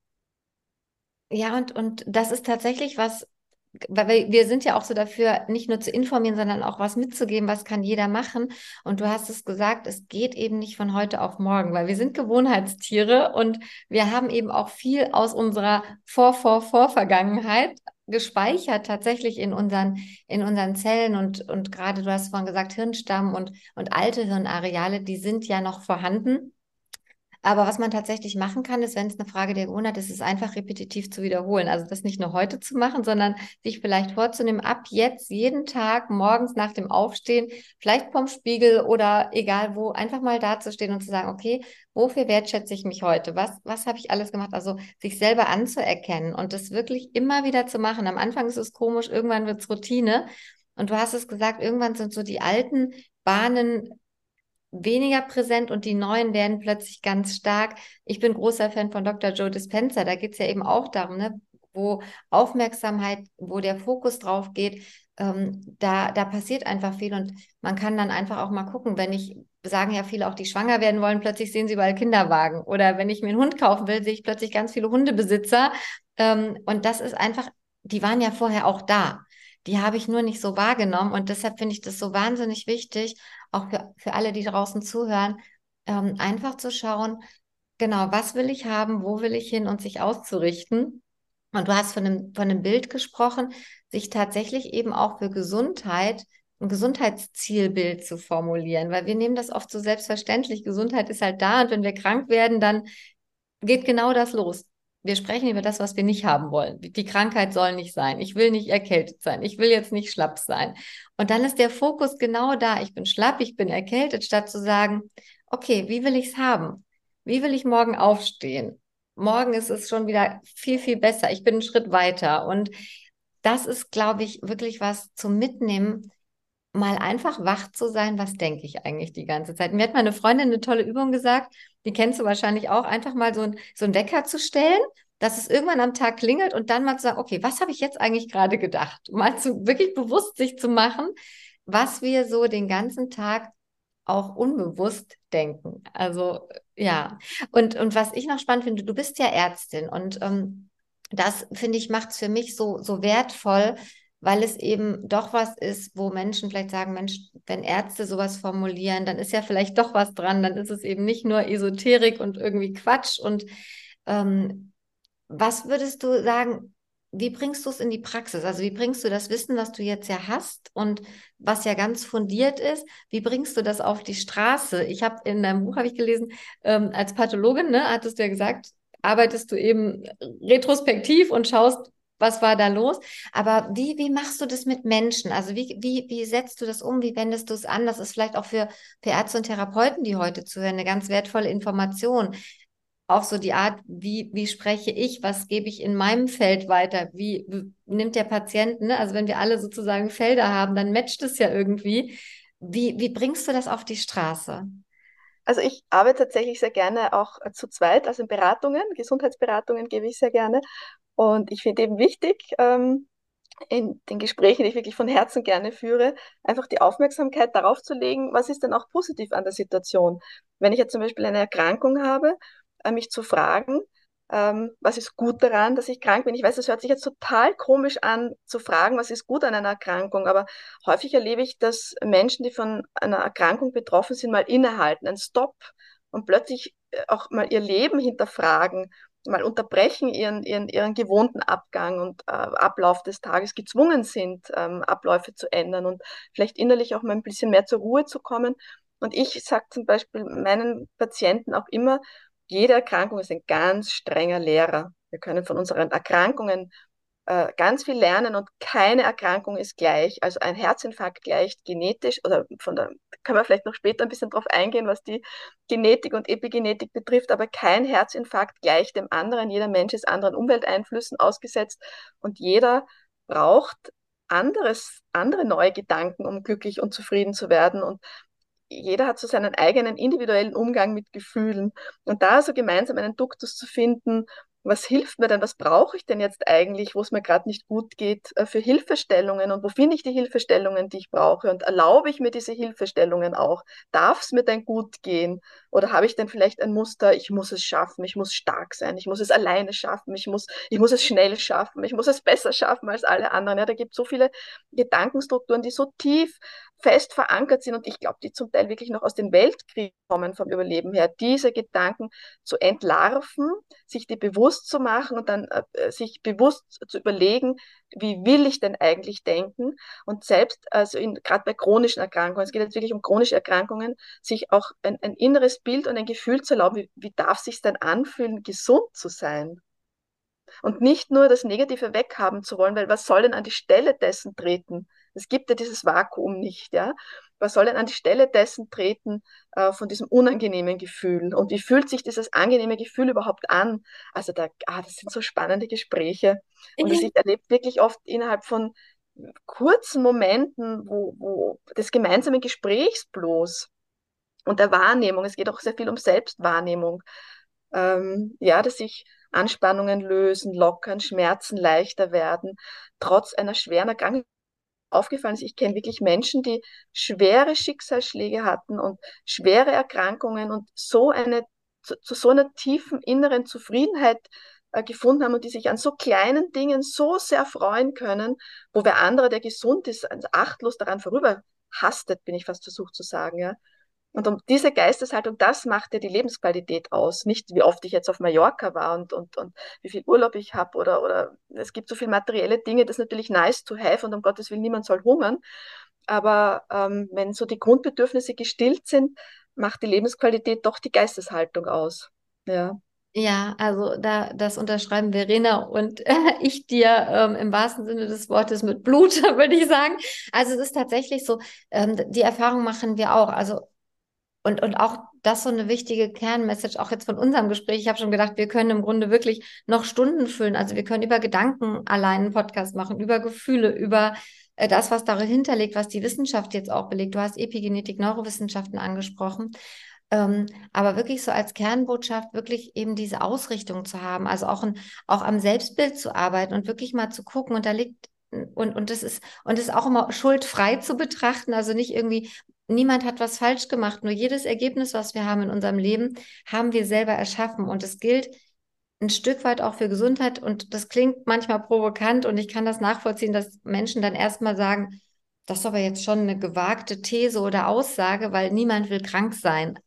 Ja, und, und das ist tatsächlich was, weil wir sind ja auch so dafür, nicht nur zu informieren, sondern auch was mitzugeben, was kann jeder machen. Und du hast es gesagt, es geht eben nicht von heute auf morgen, weil wir sind Gewohnheitstiere und wir haben eben auch viel aus unserer Vor-Vor-Vor-Vergangenheit gespeichert tatsächlich in unseren, in unseren Zellen und, und gerade du hast vorhin gesagt, Hirnstamm und, und alte Hirnareale, die sind ja noch vorhanden. Aber was man tatsächlich machen kann, ist, wenn es eine Frage der Gewohnheit ist, ist einfach repetitiv zu wiederholen. Also das nicht nur heute zu machen, sondern sich vielleicht vorzunehmen, ab jetzt jeden Tag morgens nach dem Aufstehen, vielleicht vom Spiegel oder egal wo, einfach mal dazustehen und zu sagen, okay, wofür wertschätze ich mich heute? Was, was habe ich alles gemacht? Also sich selber anzuerkennen und das wirklich immer wieder zu machen. Am Anfang ist es komisch, irgendwann wird es Routine. Und du hast es gesagt, irgendwann sind so die alten Bahnen weniger präsent und die neuen werden plötzlich ganz stark. Ich bin großer Fan von Dr. Joe Dispenza. Da geht es ja eben auch darum, ne, wo Aufmerksamkeit, wo der Fokus drauf geht, ähm, da, da passiert einfach viel und man kann dann einfach auch mal gucken, wenn ich, sagen ja viele auch, die schwanger werden wollen, plötzlich sehen sie überall Kinderwagen. Oder wenn ich mir einen Hund kaufen will, sehe ich plötzlich ganz viele Hundebesitzer. Ähm, und das ist einfach, die waren ja vorher auch da. Die habe ich nur nicht so wahrgenommen und deshalb finde ich das so wahnsinnig wichtig, auch für, für alle, die draußen zuhören, ähm, einfach zu schauen, genau, was will ich haben, wo will ich hin und sich auszurichten. Und du hast von einem, von einem Bild gesprochen, sich tatsächlich eben auch für Gesundheit ein Gesundheitszielbild zu formulieren, weil wir nehmen das oft so selbstverständlich. Gesundheit ist halt da und wenn wir krank werden, dann geht genau das los. Wir sprechen über das, was wir nicht haben wollen. Die Krankheit soll nicht sein. Ich will nicht erkältet sein. Ich will jetzt nicht schlapp sein. Und dann ist der Fokus genau da. Ich bin schlapp, ich bin erkältet, statt zu sagen, okay, wie will ich es haben? Wie will ich morgen aufstehen? Morgen ist es schon wieder viel, viel besser. Ich bin einen Schritt weiter. Und das ist, glaube ich, wirklich was zum Mitnehmen, mal einfach wach zu sein, was denke ich eigentlich die ganze Zeit. Mir hat meine Freundin eine tolle Übung gesagt, die kennst du wahrscheinlich auch, einfach mal so ein, so ein Wecker zu stellen, dass es irgendwann am Tag klingelt und dann mal zu sagen, okay, was habe ich jetzt eigentlich gerade gedacht? Mal zu wirklich bewusst sich zu machen, was wir so den ganzen Tag auch unbewusst denken. Also ja, und, und was ich noch spannend finde, du bist ja Ärztin und ähm, das finde ich macht es für mich so, so wertvoll, weil es eben doch was ist, wo Menschen vielleicht sagen, Mensch, wenn Ärzte sowas formulieren, dann ist ja vielleicht doch was dran, dann ist es eben nicht nur Esoterik und irgendwie Quatsch. Und ähm, was würdest du sagen, wie bringst du es in die Praxis? Also wie bringst du das Wissen, was du jetzt ja hast und was ja ganz fundiert ist, wie bringst du das auf die Straße? Ich habe in deinem Buch, habe ich gelesen, ähm, als Pathologin, ne, hattest du ja gesagt, arbeitest du eben retrospektiv und schaust, was war da los? Aber wie, wie machst du das mit Menschen? Also wie, wie, wie setzt du das um? Wie wendest du es an? Das ist vielleicht auch für, für Ärzte und Therapeuten, die heute zuhören, eine ganz wertvolle Information. Auch so die Art, wie, wie spreche ich, was gebe ich in meinem Feld weiter, wie, wie nimmt der Patient, ne? also wenn wir alle sozusagen Felder haben, dann matcht es ja irgendwie. Wie, wie bringst du das auf die Straße? Also ich arbeite tatsächlich sehr gerne auch äh, zu zweit, also in Beratungen, Gesundheitsberatungen gebe ich sehr gerne. Und ich finde eben wichtig, ähm, in den Gesprächen, die ich wirklich von Herzen gerne führe, einfach die Aufmerksamkeit darauf zu legen, was ist denn auch positiv an der Situation. Wenn ich jetzt zum Beispiel eine Erkrankung habe, äh, mich zu fragen, ähm, was ist gut daran, dass ich krank bin. Ich weiß, das hört sich jetzt total komisch an, zu fragen, was ist gut an einer Erkrankung, aber häufig erlebe ich, dass Menschen, die von einer Erkrankung betroffen sind, mal innehalten, einen Stopp und plötzlich äh, auch mal ihr Leben hinterfragen mal unterbrechen ihren, ihren, ihren gewohnten Abgang und äh, Ablauf des Tages gezwungen sind, ähm, Abläufe zu ändern und vielleicht innerlich auch mal ein bisschen mehr zur Ruhe zu kommen. Und ich sage zum Beispiel meinen Patienten auch immer, jede Erkrankung ist ein ganz strenger Lehrer. Wir können von unseren Erkrankungen äh, ganz viel lernen und keine Erkrankung ist gleich. Also ein Herzinfarkt gleicht genetisch oder von der, können wir vielleicht noch später ein bisschen drauf eingehen, was die Genetik und Epigenetik betrifft, aber kein Herzinfarkt gleicht dem anderen. Jeder Mensch ist anderen Umwelteinflüssen ausgesetzt und jeder braucht anderes, andere neue Gedanken, um glücklich und zufrieden zu werden. Und jeder hat so seinen eigenen individuellen Umgang mit Gefühlen. Und da so gemeinsam einen Duktus zu finden, was hilft mir denn, was brauche ich denn jetzt eigentlich, wo es mir gerade nicht gut geht, äh, für Hilfestellungen und wo finde ich die Hilfestellungen, die ich brauche und erlaube ich mir diese Hilfestellungen auch? Darf es mir denn gut gehen oder habe ich denn vielleicht ein Muster, ich muss es schaffen, ich muss stark sein, ich muss es alleine schaffen, ich muss, ich muss es schnell schaffen, ich muss es besser schaffen als alle anderen. Ja, da gibt es so viele Gedankenstrukturen, die so tief fest verankert sind und ich glaube, die zum Teil wirklich noch aus den Weltkriegen kommen vom Überleben her, diese Gedanken zu entlarven, sich die bewusst zu machen und dann äh, sich bewusst zu überlegen, wie will ich denn eigentlich denken und selbst, also gerade bei chronischen Erkrankungen, es geht jetzt wirklich um chronische Erkrankungen, sich auch ein, ein inneres Bild und ein Gefühl zu erlauben, wie, wie darf sich denn anfühlen, gesund zu sein? Und nicht nur das Negative weghaben zu wollen, weil was soll denn an die Stelle dessen treten? Es gibt ja dieses Vakuum nicht, ja. Was soll denn an die Stelle dessen treten äh, von diesem unangenehmen Gefühl? Und wie fühlt sich dieses angenehme Gefühl überhaupt an? Also da, ah, das sind so spannende Gespräche. Und das ich erlebe wirklich oft innerhalb von kurzen Momenten, wo, wo des gemeinsamen Gesprächs bloß und der Wahrnehmung, es geht auch sehr viel um Selbstwahrnehmung, ähm, ja, dass sich Anspannungen lösen, lockern, Schmerzen leichter werden, trotz einer schweren Erkrankung aufgefallen ist, ich kenne wirklich Menschen, die schwere Schicksalsschläge hatten und schwere Erkrankungen und so eine, zu, zu so einer tiefen inneren Zufriedenheit äh, gefunden haben und die sich an so kleinen Dingen so sehr freuen können, wo wer andere, der gesund ist, achtlos daran vorüber hastet, bin ich fast versucht zu sagen, ja. Und um diese Geisteshaltung, das macht ja die Lebensqualität aus. Nicht, wie oft ich jetzt auf Mallorca war und, und, und wie viel Urlaub ich habe oder, oder es gibt so viele materielle Dinge, das ist natürlich nice to have und um Gottes Willen, niemand soll hungern. Aber ähm, wenn so die Grundbedürfnisse gestillt sind, macht die Lebensqualität doch die Geisteshaltung aus. Ja. Ja, also da das unterschreiben Verena und äh, ich dir ähm, im wahrsten Sinne des Wortes mit Blut, würde ich sagen. Also es ist tatsächlich so, ähm, die Erfahrung machen wir auch. Also und, und auch das so eine wichtige Kernmessage, auch jetzt von unserem Gespräch. Ich habe schon gedacht, wir können im Grunde wirklich noch Stunden füllen. Also wir können über Gedanken allein einen Podcast machen, über Gefühle, über äh, das, was dahinter liegt, was die Wissenschaft jetzt auch belegt. Du hast Epigenetik, Neurowissenschaften angesprochen. Ähm, aber wirklich so als Kernbotschaft wirklich eben diese Ausrichtung zu haben, also auch, ein, auch am Selbstbild zu arbeiten und wirklich mal zu gucken. Und da liegt und, und das ist, und das ist auch immer schuldfrei zu betrachten, also nicht irgendwie, niemand hat was falsch gemacht. Nur jedes Ergebnis, was wir haben in unserem Leben, haben wir selber erschaffen. Und es gilt ein Stück weit auch für Gesundheit. Und das klingt manchmal provokant und ich kann das nachvollziehen, dass Menschen dann erstmal sagen, das ist aber jetzt schon eine gewagte These oder Aussage, weil niemand will krank sein.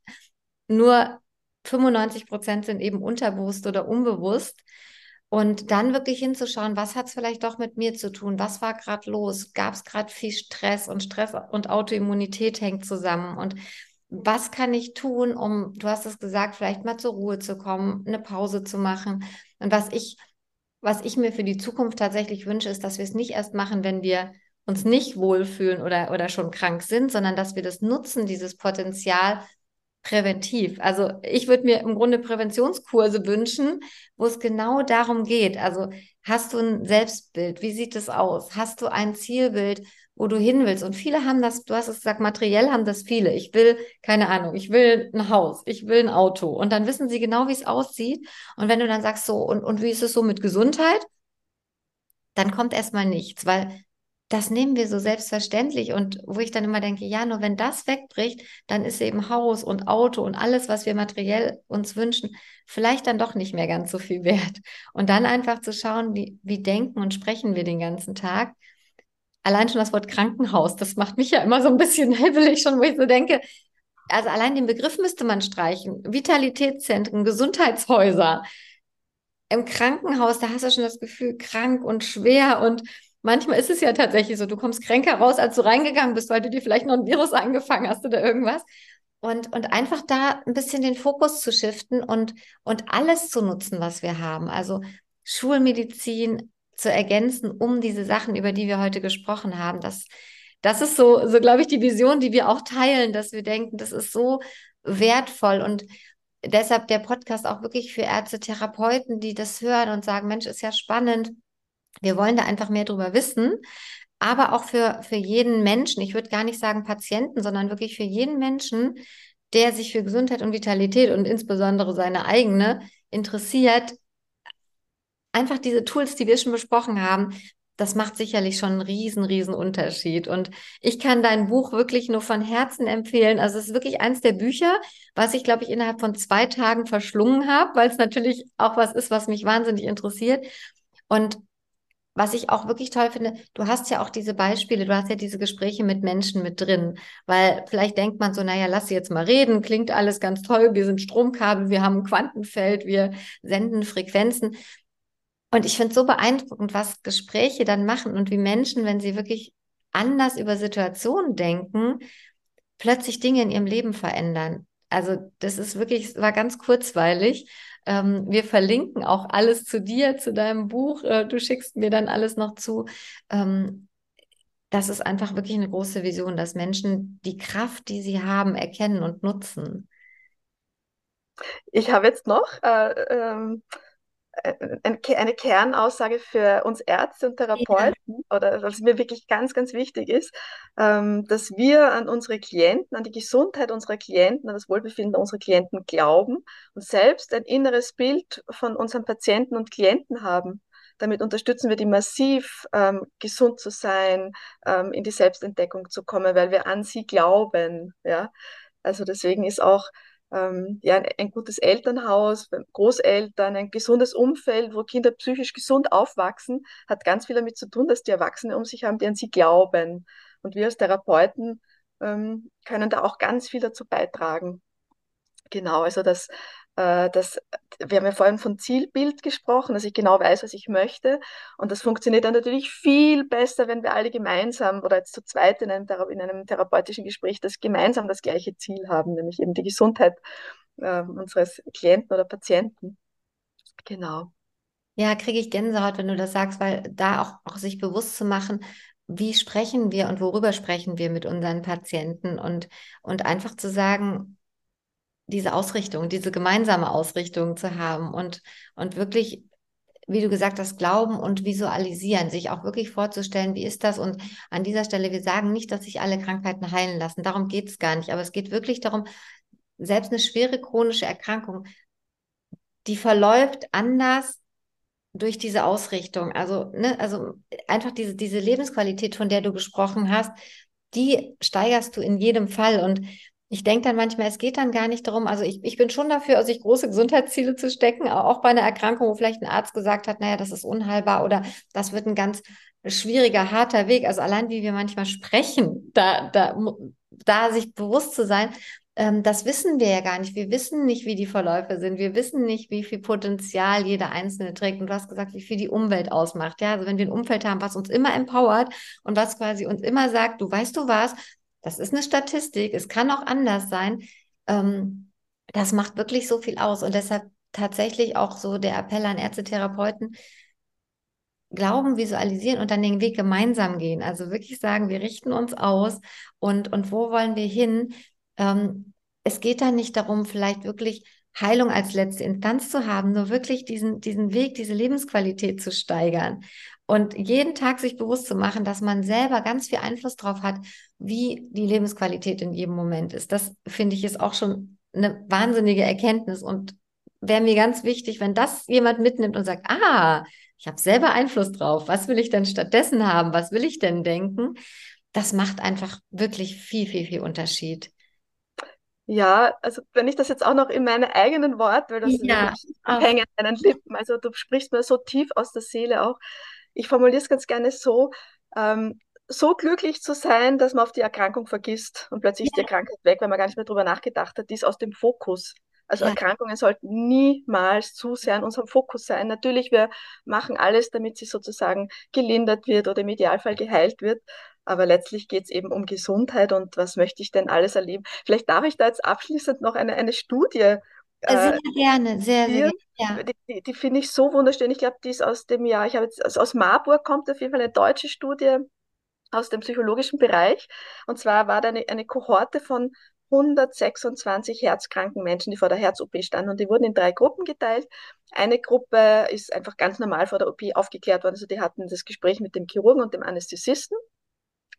Nur 95 Prozent sind eben unterbewusst oder unbewusst. Und dann wirklich hinzuschauen, was hat es vielleicht doch mit mir zu tun? Was war gerade los? Gab es gerade viel Stress und Stress und Autoimmunität hängt zusammen? Und was kann ich tun, um, du hast es gesagt, vielleicht mal zur Ruhe zu kommen, eine Pause zu machen? Und was ich, was ich mir für die Zukunft tatsächlich wünsche, ist, dass wir es nicht erst machen, wenn wir uns nicht wohlfühlen oder, oder schon krank sind, sondern dass wir das nutzen, dieses Potenzial, präventiv. Also ich würde mir im Grunde Präventionskurse wünschen, wo es genau darum geht. Also hast du ein Selbstbild? Wie sieht es aus? Hast du ein Zielbild, wo du hin willst? Und viele haben das, du hast es gesagt, materiell haben das viele. Ich will, keine Ahnung, ich will ein Haus, ich will ein Auto. Und dann wissen sie genau, wie es aussieht. Und wenn du dann sagst, so, und, und wie ist es so mit Gesundheit? Dann kommt erstmal nichts, weil das nehmen wir so selbstverständlich und wo ich dann immer denke, ja, nur wenn das wegbricht, dann ist eben Haus und Auto und alles, was wir materiell uns wünschen, vielleicht dann doch nicht mehr ganz so viel wert. Und dann einfach zu schauen, wie, wie denken und sprechen wir den ganzen Tag. Allein schon das Wort Krankenhaus, das macht mich ja immer so ein bisschen hebelig schon, wo ich so denke, also allein den Begriff müsste man streichen. Vitalitätszentren, Gesundheitshäuser. Im Krankenhaus, da hast du schon das Gefühl, krank und schwer und manchmal ist es ja tatsächlich so, du kommst kränker raus, als du reingegangen bist, weil du dir vielleicht noch ein Virus angefangen hast oder irgendwas. Und, und einfach da ein bisschen den Fokus zu shiften und, und alles zu nutzen, was wir haben. Also Schulmedizin zu ergänzen, um diese Sachen, über die wir heute gesprochen haben. Das, das ist so, so glaube ich, die Vision, die wir auch teilen, dass wir denken, das ist so wertvoll und deshalb der Podcast auch wirklich für Ärzte, Therapeuten, die das hören und sagen, Mensch, ist ja spannend wir wollen da einfach mehr drüber wissen, aber auch für, für jeden Menschen, ich würde gar nicht sagen Patienten, sondern wirklich für jeden Menschen, der sich für Gesundheit und Vitalität und insbesondere seine eigene interessiert, einfach diese Tools, die wir schon besprochen haben, das macht sicherlich schon einen riesen, riesen Unterschied. Und ich kann dein Buch wirklich nur von Herzen empfehlen. Also es ist wirklich eins der Bücher, was ich, glaube ich, innerhalb von zwei Tagen verschlungen habe, weil es natürlich auch was ist, was mich wahnsinnig interessiert. Und was ich auch wirklich toll finde, du hast ja auch diese Beispiele, du hast ja diese Gespräche mit Menschen mit drin, weil vielleicht denkt man so, naja, lass sie jetzt mal reden, klingt alles ganz toll, wir sind Stromkabel, wir haben ein Quantenfeld, wir senden Frequenzen. Und ich finde es so beeindruckend, was Gespräche dann machen und wie Menschen, wenn sie wirklich anders über Situationen denken, plötzlich Dinge in ihrem Leben verändern. Also das ist wirklich, war ganz kurzweilig. Ähm, wir verlinken auch alles zu dir, zu deinem Buch. Äh, du schickst mir dann alles noch zu. Ähm, das ist einfach wirklich eine große Vision, dass Menschen die Kraft, die sie haben, erkennen und nutzen. Ich habe jetzt noch äh, ähm, eine Kernaussage für uns Ärzte und Therapeuten ja. oder was mir wirklich ganz, ganz wichtig ist, ähm, dass wir an unsere Klienten, an die Gesundheit unserer Klienten, an das Wohlbefinden unserer Klienten glauben und selbst ein inneres Bild von unseren Patienten und Klienten haben. Damit unterstützen wir die massiv, ähm, gesund zu sein, ähm, in die Selbstentdeckung zu kommen, weil wir an sie glauben. Ja? Also deswegen ist auch ähm, ja, ein, ein, gutes Elternhaus, Großeltern, ein gesundes Umfeld, wo Kinder psychisch gesund aufwachsen, hat ganz viel damit zu tun, dass die Erwachsene um sich haben, die an sie glauben. Und wir als Therapeuten ähm, können da auch ganz viel dazu beitragen. Genau, also dass äh, das, wir haben ja vorhin von Zielbild gesprochen, dass ich genau weiß, was ich möchte. Und das funktioniert dann natürlich viel besser, wenn wir alle gemeinsam oder jetzt zu zweit in einem, in einem therapeutischen Gespräch das gemeinsam das gleiche Ziel haben, nämlich eben die Gesundheit äh, unseres Klienten oder Patienten. Genau. Ja, kriege ich Gänsehaut, wenn du das sagst, weil da auch, auch sich bewusst zu machen, wie sprechen wir und worüber sprechen wir mit unseren Patienten und, und einfach zu sagen, diese Ausrichtung, diese gemeinsame Ausrichtung zu haben und, und wirklich, wie du gesagt hast, glauben und visualisieren, sich auch wirklich vorzustellen, wie ist das? Und an dieser Stelle, wir sagen nicht, dass sich alle Krankheiten heilen lassen. Darum geht es gar nicht. Aber es geht wirklich darum, selbst eine schwere chronische Erkrankung, die verläuft anders durch diese Ausrichtung. Also, ne, also einfach diese, diese Lebensqualität, von der du gesprochen hast, die steigerst du in jedem Fall. Und ich denke dann manchmal, es geht dann gar nicht darum, also ich, ich bin schon dafür, sich große Gesundheitsziele zu stecken, auch bei einer Erkrankung, wo vielleicht ein Arzt gesagt hat, naja, das ist unheilbar oder das wird ein ganz schwieriger, harter Weg. Also allein wie wir manchmal sprechen, da, da, da sich bewusst zu sein, ähm, das wissen wir ja gar nicht. Wir wissen nicht, wie die Verläufe sind. Wir wissen nicht, wie viel Potenzial jeder Einzelne trägt. Und du hast gesagt, wie viel die Umwelt ausmacht. Ja, also wenn wir ein Umfeld haben, was uns immer empowert und was quasi uns immer sagt, du weißt du was, das ist eine Statistik. Es kann auch anders sein. Ähm, das macht wirklich so viel aus. Und deshalb tatsächlich auch so der Appell an Ärztetherapeuten, Glauben visualisieren und dann den Weg gemeinsam gehen. Also wirklich sagen, wir richten uns aus und, und wo wollen wir hin? Ähm, es geht da nicht darum, vielleicht wirklich Heilung als letzte Instanz zu haben, nur wirklich diesen, diesen Weg, diese Lebensqualität zu steigern. Und jeden Tag sich bewusst zu machen, dass man selber ganz viel Einfluss drauf hat, wie die Lebensqualität in jedem Moment ist. Das finde ich ist auch schon eine wahnsinnige Erkenntnis und wäre mir ganz wichtig, wenn das jemand mitnimmt und sagt, ah, ich habe selber Einfluss drauf. Was will ich denn stattdessen haben? Was will ich denn denken? Das macht einfach wirklich viel, viel, viel Unterschied. Ja, also wenn ich das jetzt auch noch in meine eigenen Worte, weil das ja, hängen an deinen Lippen, also du sprichst mir so tief aus der Seele auch. Ich formuliere es ganz gerne so, ähm, so glücklich zu sein, dass man auf die Erkrankung vergisst und plötzlich ja. ist die Erkrankung weg, weil man gar nicht mehr drüber nachgedacht hat, die ist aus dem Fokus. Also ja. Erkrankungen sollten niemals zu sehr in unserem Fokus sein. Natürlich, wir machen alles, damit sie sozusagen gelindert wird oder im Idealfall geheilt wird. Aber letztlich geht es eben um Gesundheit und was möchte ich denn alles erleben. Vielleicht darf ich da jetzt abschließend noch eine, eine Studie. Äh, sehr gerne, sehr, sehr gerne. Ja. Die, die, die finde ich so wunderschön. Ich glaube, die ist aus dem Jahr, ich habe jetzt, also aus Marburg kommt auf jeden Fall eine deutsche Studie aus dem psychologischen Bereich. Und zwar war da eine, eine Kohorte von 126 herzkranken Menschen, die vor der Herz-OP standen und die wurden in drei Gruppen geteilt. Eine Gruppe ist einfach ganz normal vor der OP aufgeklärt worden, also die hatten das Gespräch mit dem Chirurgen und dem Anästhesisten.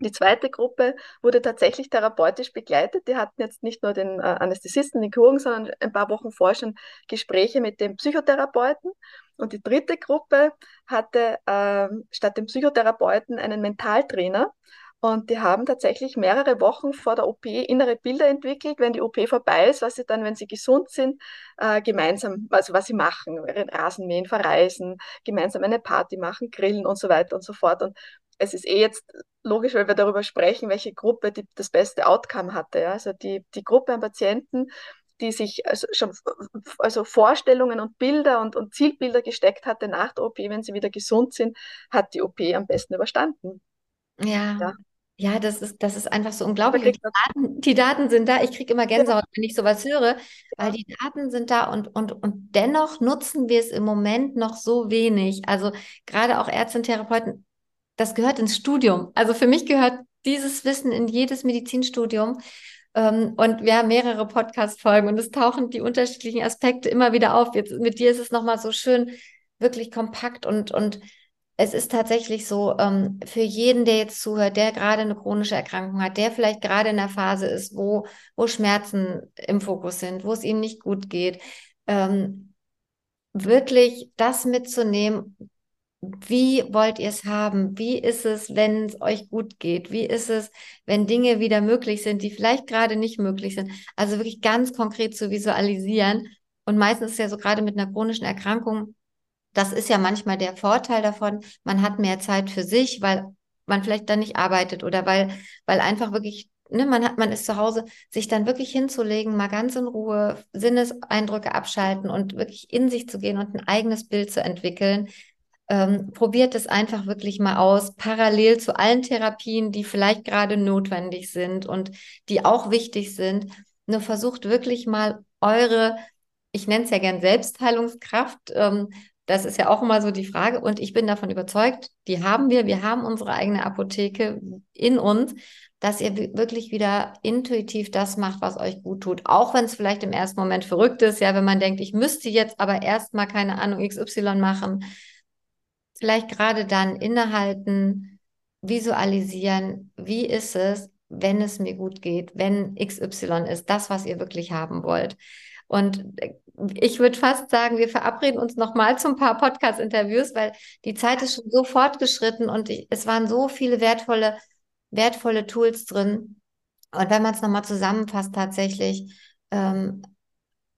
Die zweite Gruppe wurde tatsächlich therapeutisch begleitet. Die hatten jetzt nicht nur den äh, Anästhesisten, den Chirurgen, sondern ein paar Wochen vorher schon Gespräche mit dem Psychotherapeuten. Und die dritte Gruppe hatte äh, statt dem Psychotherapeuten einen Mentaltrainer. Und die haben tatsächlich mehrere Wochen vor der OP innere Bilder entwickelt, wenn die OP vorbei ist, was sie dann, wenn sie gesund sind, äh, gemeinsam, also was sie machen, Rasenmähen, verreisen, gemeinsam eine Party machen, grillen und so weiter und so fort. Und es ist eh jetzt logisch, weil wir darüber sprechen, welche Gruppe die, das beste Outcome hatte. Ja? Also die, die Gruppe an Patienten, die sich also schon also Vorstellungen und Bilder und, und Zielbilder gesteckt hatte nach der OP, wenn sie wieder gesund sind, hat die OP am besten überstanden. Ja. ja. Ja, das ist, das ist einfach so unglaublich. Die Daten, die Daten, sind da. Ich kriege immer Gänsehaut, wenn ich sowas höre, weil die Daten sind da und, und, und dennoch nutzen wir es im Moment noch so wenig. Also gerade auch Ärzte und Therapeuten, das gehört ins Studium. Also für mich gehört dieses Wissen in jedes Medizinstudium. Ähm, und wir haben mehrere Podcast-Folgen und es tauchen die unterschiedlichen Aspekte immer wieder auf. Jetzt mit dir ist es nochmal so schön, wirklich kompakt und, und es ist tatsächlich so, ähm, für jeden, der jetzt zuhört, der gerade eine chronische Erkrankung hat, der vielleicht gerade in der Phase ist, wo, wo Schmerzen im Fokus sind, wo es ihm nicht gut geht, ähm, wirklich das mitzunehmen, wie wollt ihr es haben? Wie ist es, wenn es euch gut geht? Wie ist es, wenn Dinge wieder möglich sind, die vielleicht gerade nicht möglich sind? Also wirklich ganz konkret zu visualisieren. Und meistens ist ja so gerade mit einer chronischen Erkrankung das ist ja manchmal der Vorteil davon. Man hat mehr Zeit für sich, weil man vielleicht dann nicht arbeitet oder weil, weil einfach wirklich, ne, man hat, man ist zu Hause, sich dann wirklich hinzulegen, mal ganz in Ruhe Sinneseindrücke abschalten und wirklich in sich zu gehen und ein eigenes Bild zu entwickeln. Ähm, probiert es einfach wirklich mal aus, parallel zu allen Therapien, die vielleicht gerade notwendig sind und die auch wichtig sind. Nur versucht wirklich mal eure ich nenne es ja gern Selbstheilungskraft, ähm, das ist ja auch immer so die Frage. Und ich bin davon überzeugt, die haben wir. Wir haben unsere eigene Apotheke in uns, dass ihr wirklich wieder intuitiv das macht, was euch gut tut. Auch wenn es vielleicht im ersten Moment verrückt ist, ja, wenn man denkt, ich müsste jetzt aber erstmal keine Ahnung XY machen. Vielleicht gerade dann innehalten, visualisieren, wie ist es, wenn es mir gut geht, wenn XY ist, das, was ihr wirklich haben wollt. Und äh, ich würde fast sagen, wir verabreden uns nochmal zum paar Podcast-Interviews, weil die Zeit ist schon so fortgeschritten und ich, es waren so viele wertvolle, wertvolle Tools drin. Und wenn man es nochmal zusammenfasst, tatsächlich, ähm,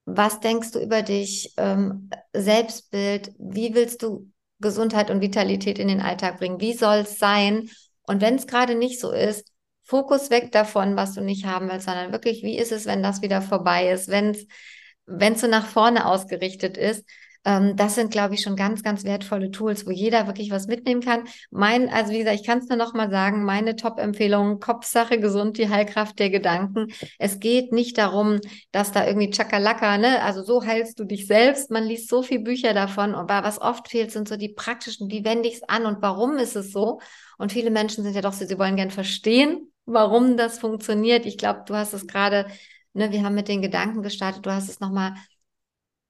was denkst du über dich, ähm, Selbstbild, wie willst du Gesundheit und Vitalität in den Alltag bringen? Wie soll es sein? Und wenn es gerade nicht so ist, Fokus weg davon, was du nicht haben willst, sondern wirklich, wie ist es, wenn das wieder vorbei ist, wenn es so nach vorne ausgerichtet ist, ähm, das sind, glaube ich, schon ganz, ganz wertvolle Tools, wo jeder wirklich was mitnehmen kann. Mein, also wie gesagt, ich kann es nur noch mal sagen, meine Top-Empfehlung, Kopfsache gesund, die Heilkraft der Gedanken. Es geht nicht darum, dass da irgendwie Chakalaka, ne, also so heilst du dich selbst. Man liest so viele Bücher davon, aber was oft fehlt, sind so die praktischen, wie wende ich es an und warum ist es so? Und viele Menschen sind ja doch so, sie wollen gern verstehen, warum das funktioniert. Ich glaube, du hast es gerade Ne, wir haben mit den Gedanken gestartet. Du hast es nochmal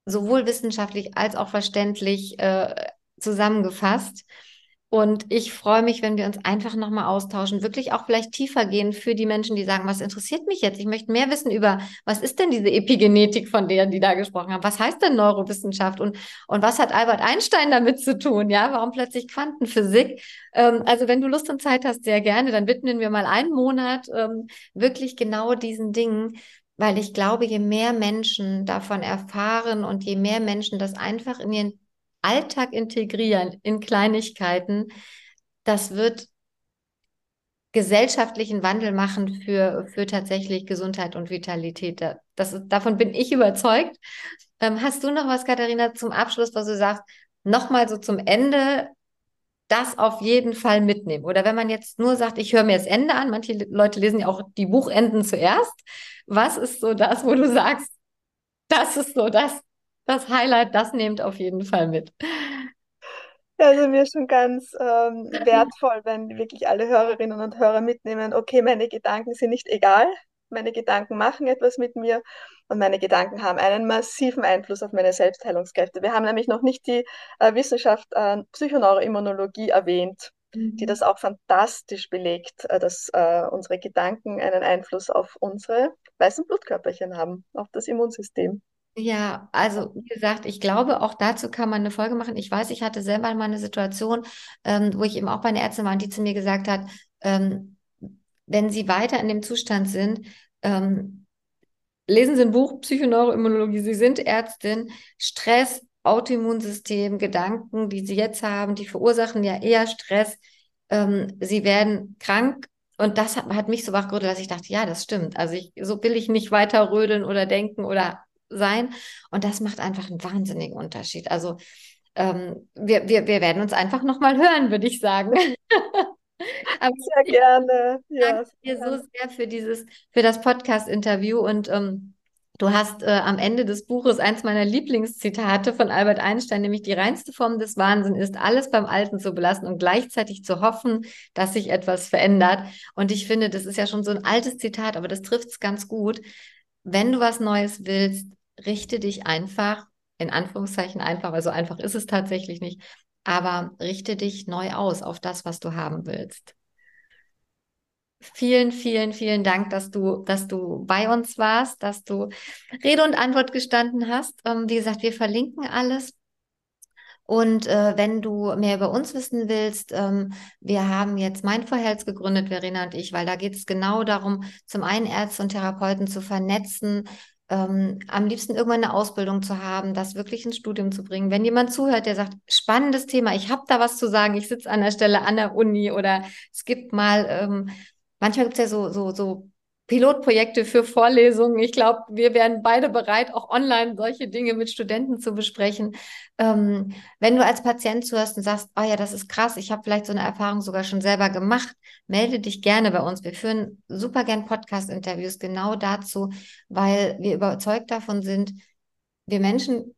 sowohl wissenschaftlich als auch verständlich äh, zusammengefasst. Und ich freue mich, wenn wir uns einfach nochmal austauschen, wirklich auch vielleicht tiefer gehen für die Menschen, die sagen, was interessiert mich jetzt? Ich möchte mehr wissen über, was ist denn diese Epigenetik, von der die da gesprochen haben? Was heißt denn Neurowissenschaft? Und, und was hat Albert Einstein damit zu tun? Ja, warum plötzlich Quantenphysik? Ähm, also wenn du Lust und Zeit hast, sehr gerne, dann widmen wir mal einen Monat ähm, wirklich genau diesen Dingen, weil ich glaube, je mehr Menschen davon erfahren und je mehr Menschen das einfach in ihren Alltag integrieren, in Kleinigkeiten, das wird gesellschaftlichen Wandel machen für, für tatsächlich Gesundheit und Vitalität. Das, davon bin ich überzeugt. Ähm, hast du noch was, Katharina, zum Abschluss, was du sagst, nochmal so zum Ende das auf jeden Fall mitnehmen. Oder wenn man jetzt nur sagt, ich höre mir das Ende an, manche Leute lesen ja auch die Buchenden zuerst. Was ist so das, wo du sagst, das ist so das, das Highlight, das nehmt auf jeden Fall mit. Also mir schon ganz ähm, wertvoll, wenn wirklich alle Hörerinnen und Hörer mitnehmen, okay, meine Gedanken sind nicht egal, meine Gedanken machen etwas mit mir und meine Gedanken haben einen massiven Einfluss auf meine Selbstheilungskräfte. Wir haben nämlich noch nicht die äh, Wissenschaft äh, Psychoneuroimmunologie erwähnt, mhm. die das auch fantastisch belegt, äh, dass äh, unsere Gedanken einen Einfluss auf unsere weißen Blutkörperchen haben, auf das Immunsystem. Ja, also wie gesagt, ich glaube, auch dazu kann man eine Folge machen. Ich weiß, ich hatte selber mal eine Situation, ähm, wo ich eben auch bei einer Ärztin war, die zu mir gesagt hat, ähm, wenn Sie weiter in dem Zustand sind, ähm, lesen Sie ein Buch Psychoneuroimmunologie, Sie sind Ärztin, Stress, Autoimmunsystem, Gedanken, die Sie jetzt haben, die verursachen ja eher Stress. Ähm, Sie werden krank und das hat, hat mich so wachgerüttelt, dass ich dachte, ja, das stimmt. Also ich, so will ich nicht weiter rödeln oder denken oder sein. Und das macht einfach einen wahnsinnigen Unterschied. Also ähm, wir, wir, wir werden uns einfach nochmal hören, würde ich sagen. Aber sehr gerne. Ja, danke dir so sehr für dieses, für das Podcast-Interview und ähm, Du hast äh, am Ende des Buches eins meiner Lieblingszitate von Albert Einstein, nämlich die reinste Form des Wahnsinns ist, alles beim Alten zu belassen und gleichzeitig zu hoffen, dass sich etwas verändert. Und ich finde, das ist ja schon so ein altes Zitat, aber das trifft es ganz gut. Wenn du was Neues willst, richte dich einfach, in Anführungszeichen einfach, also einfach ist es tatsächlich nicht, aber richte dich neu aus auf das, was du haben willst. Vielen, vielen, vielen Dank, dass du, dass du bei uns warst, dass du Rede und Antwort gestanden hast. Ähm, wie gesagt, wir verlinken alles. Und äh, wenn du mehr über uns wissen willst, ähm, wir haben jetzt Mindful Health gegründet, Verena und ich, weil da geht es genau darum, zum einen Ärzte und Therapeuten zu vernetzen, ähm, am liebsten irgendwann eine Ausbildung zu haben, das wirklich ins Studium zu bringen. Wenn jemand zuhört, der sagt, spannendes Thema, ich habe da was zu sagen, ich sitze an der Stelle an der Uni oder es gibt mal, ähm, manchmal gibt es ja so, so, so Pilotprojekte für Vorlesungen. Ich glaube, wir wären beide bereit, auch online solche Dinge mit Studenten zu besprechen. Ähm, wenn du als Patient zuhörst und sagst, oh ja, das ist krass, ich habe vielleicht so eine Erfahrung sogar schon selber gemacht, melde dich gerne bei uns. Wir führen super gern Podcast-Interviews genau dazu, weil wir überzeugt davon sind, wir Menschen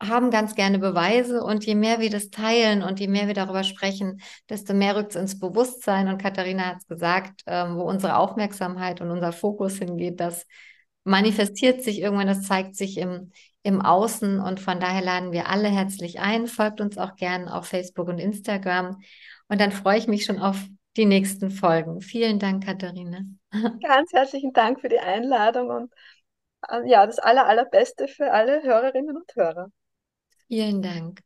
haben ganz gerne Beweise und je mehr wir das teilen und je mehr wir darüber sprechen, desto mehr rückt es ins Bewusstsein. Und Katharina hat es gesagt, ähm, wo unsere Aufmerksamkeit und unser Fokus hingeht, das manifestiert sich irgendwann, das zeigt sich im, im Außen. Und von daher laden wir alle herzlich ein. Folgt uns auch gerne auf Facebook und Instagram. Und dann freue ich mich schon auf die nächsten Folgen. Vielen Dank, Katharina. Ganz herzlichen Dank für die Einladung und äh, ja, das aller, allerbeste für alle Hörerinnen und Hörer. Vielen Dank.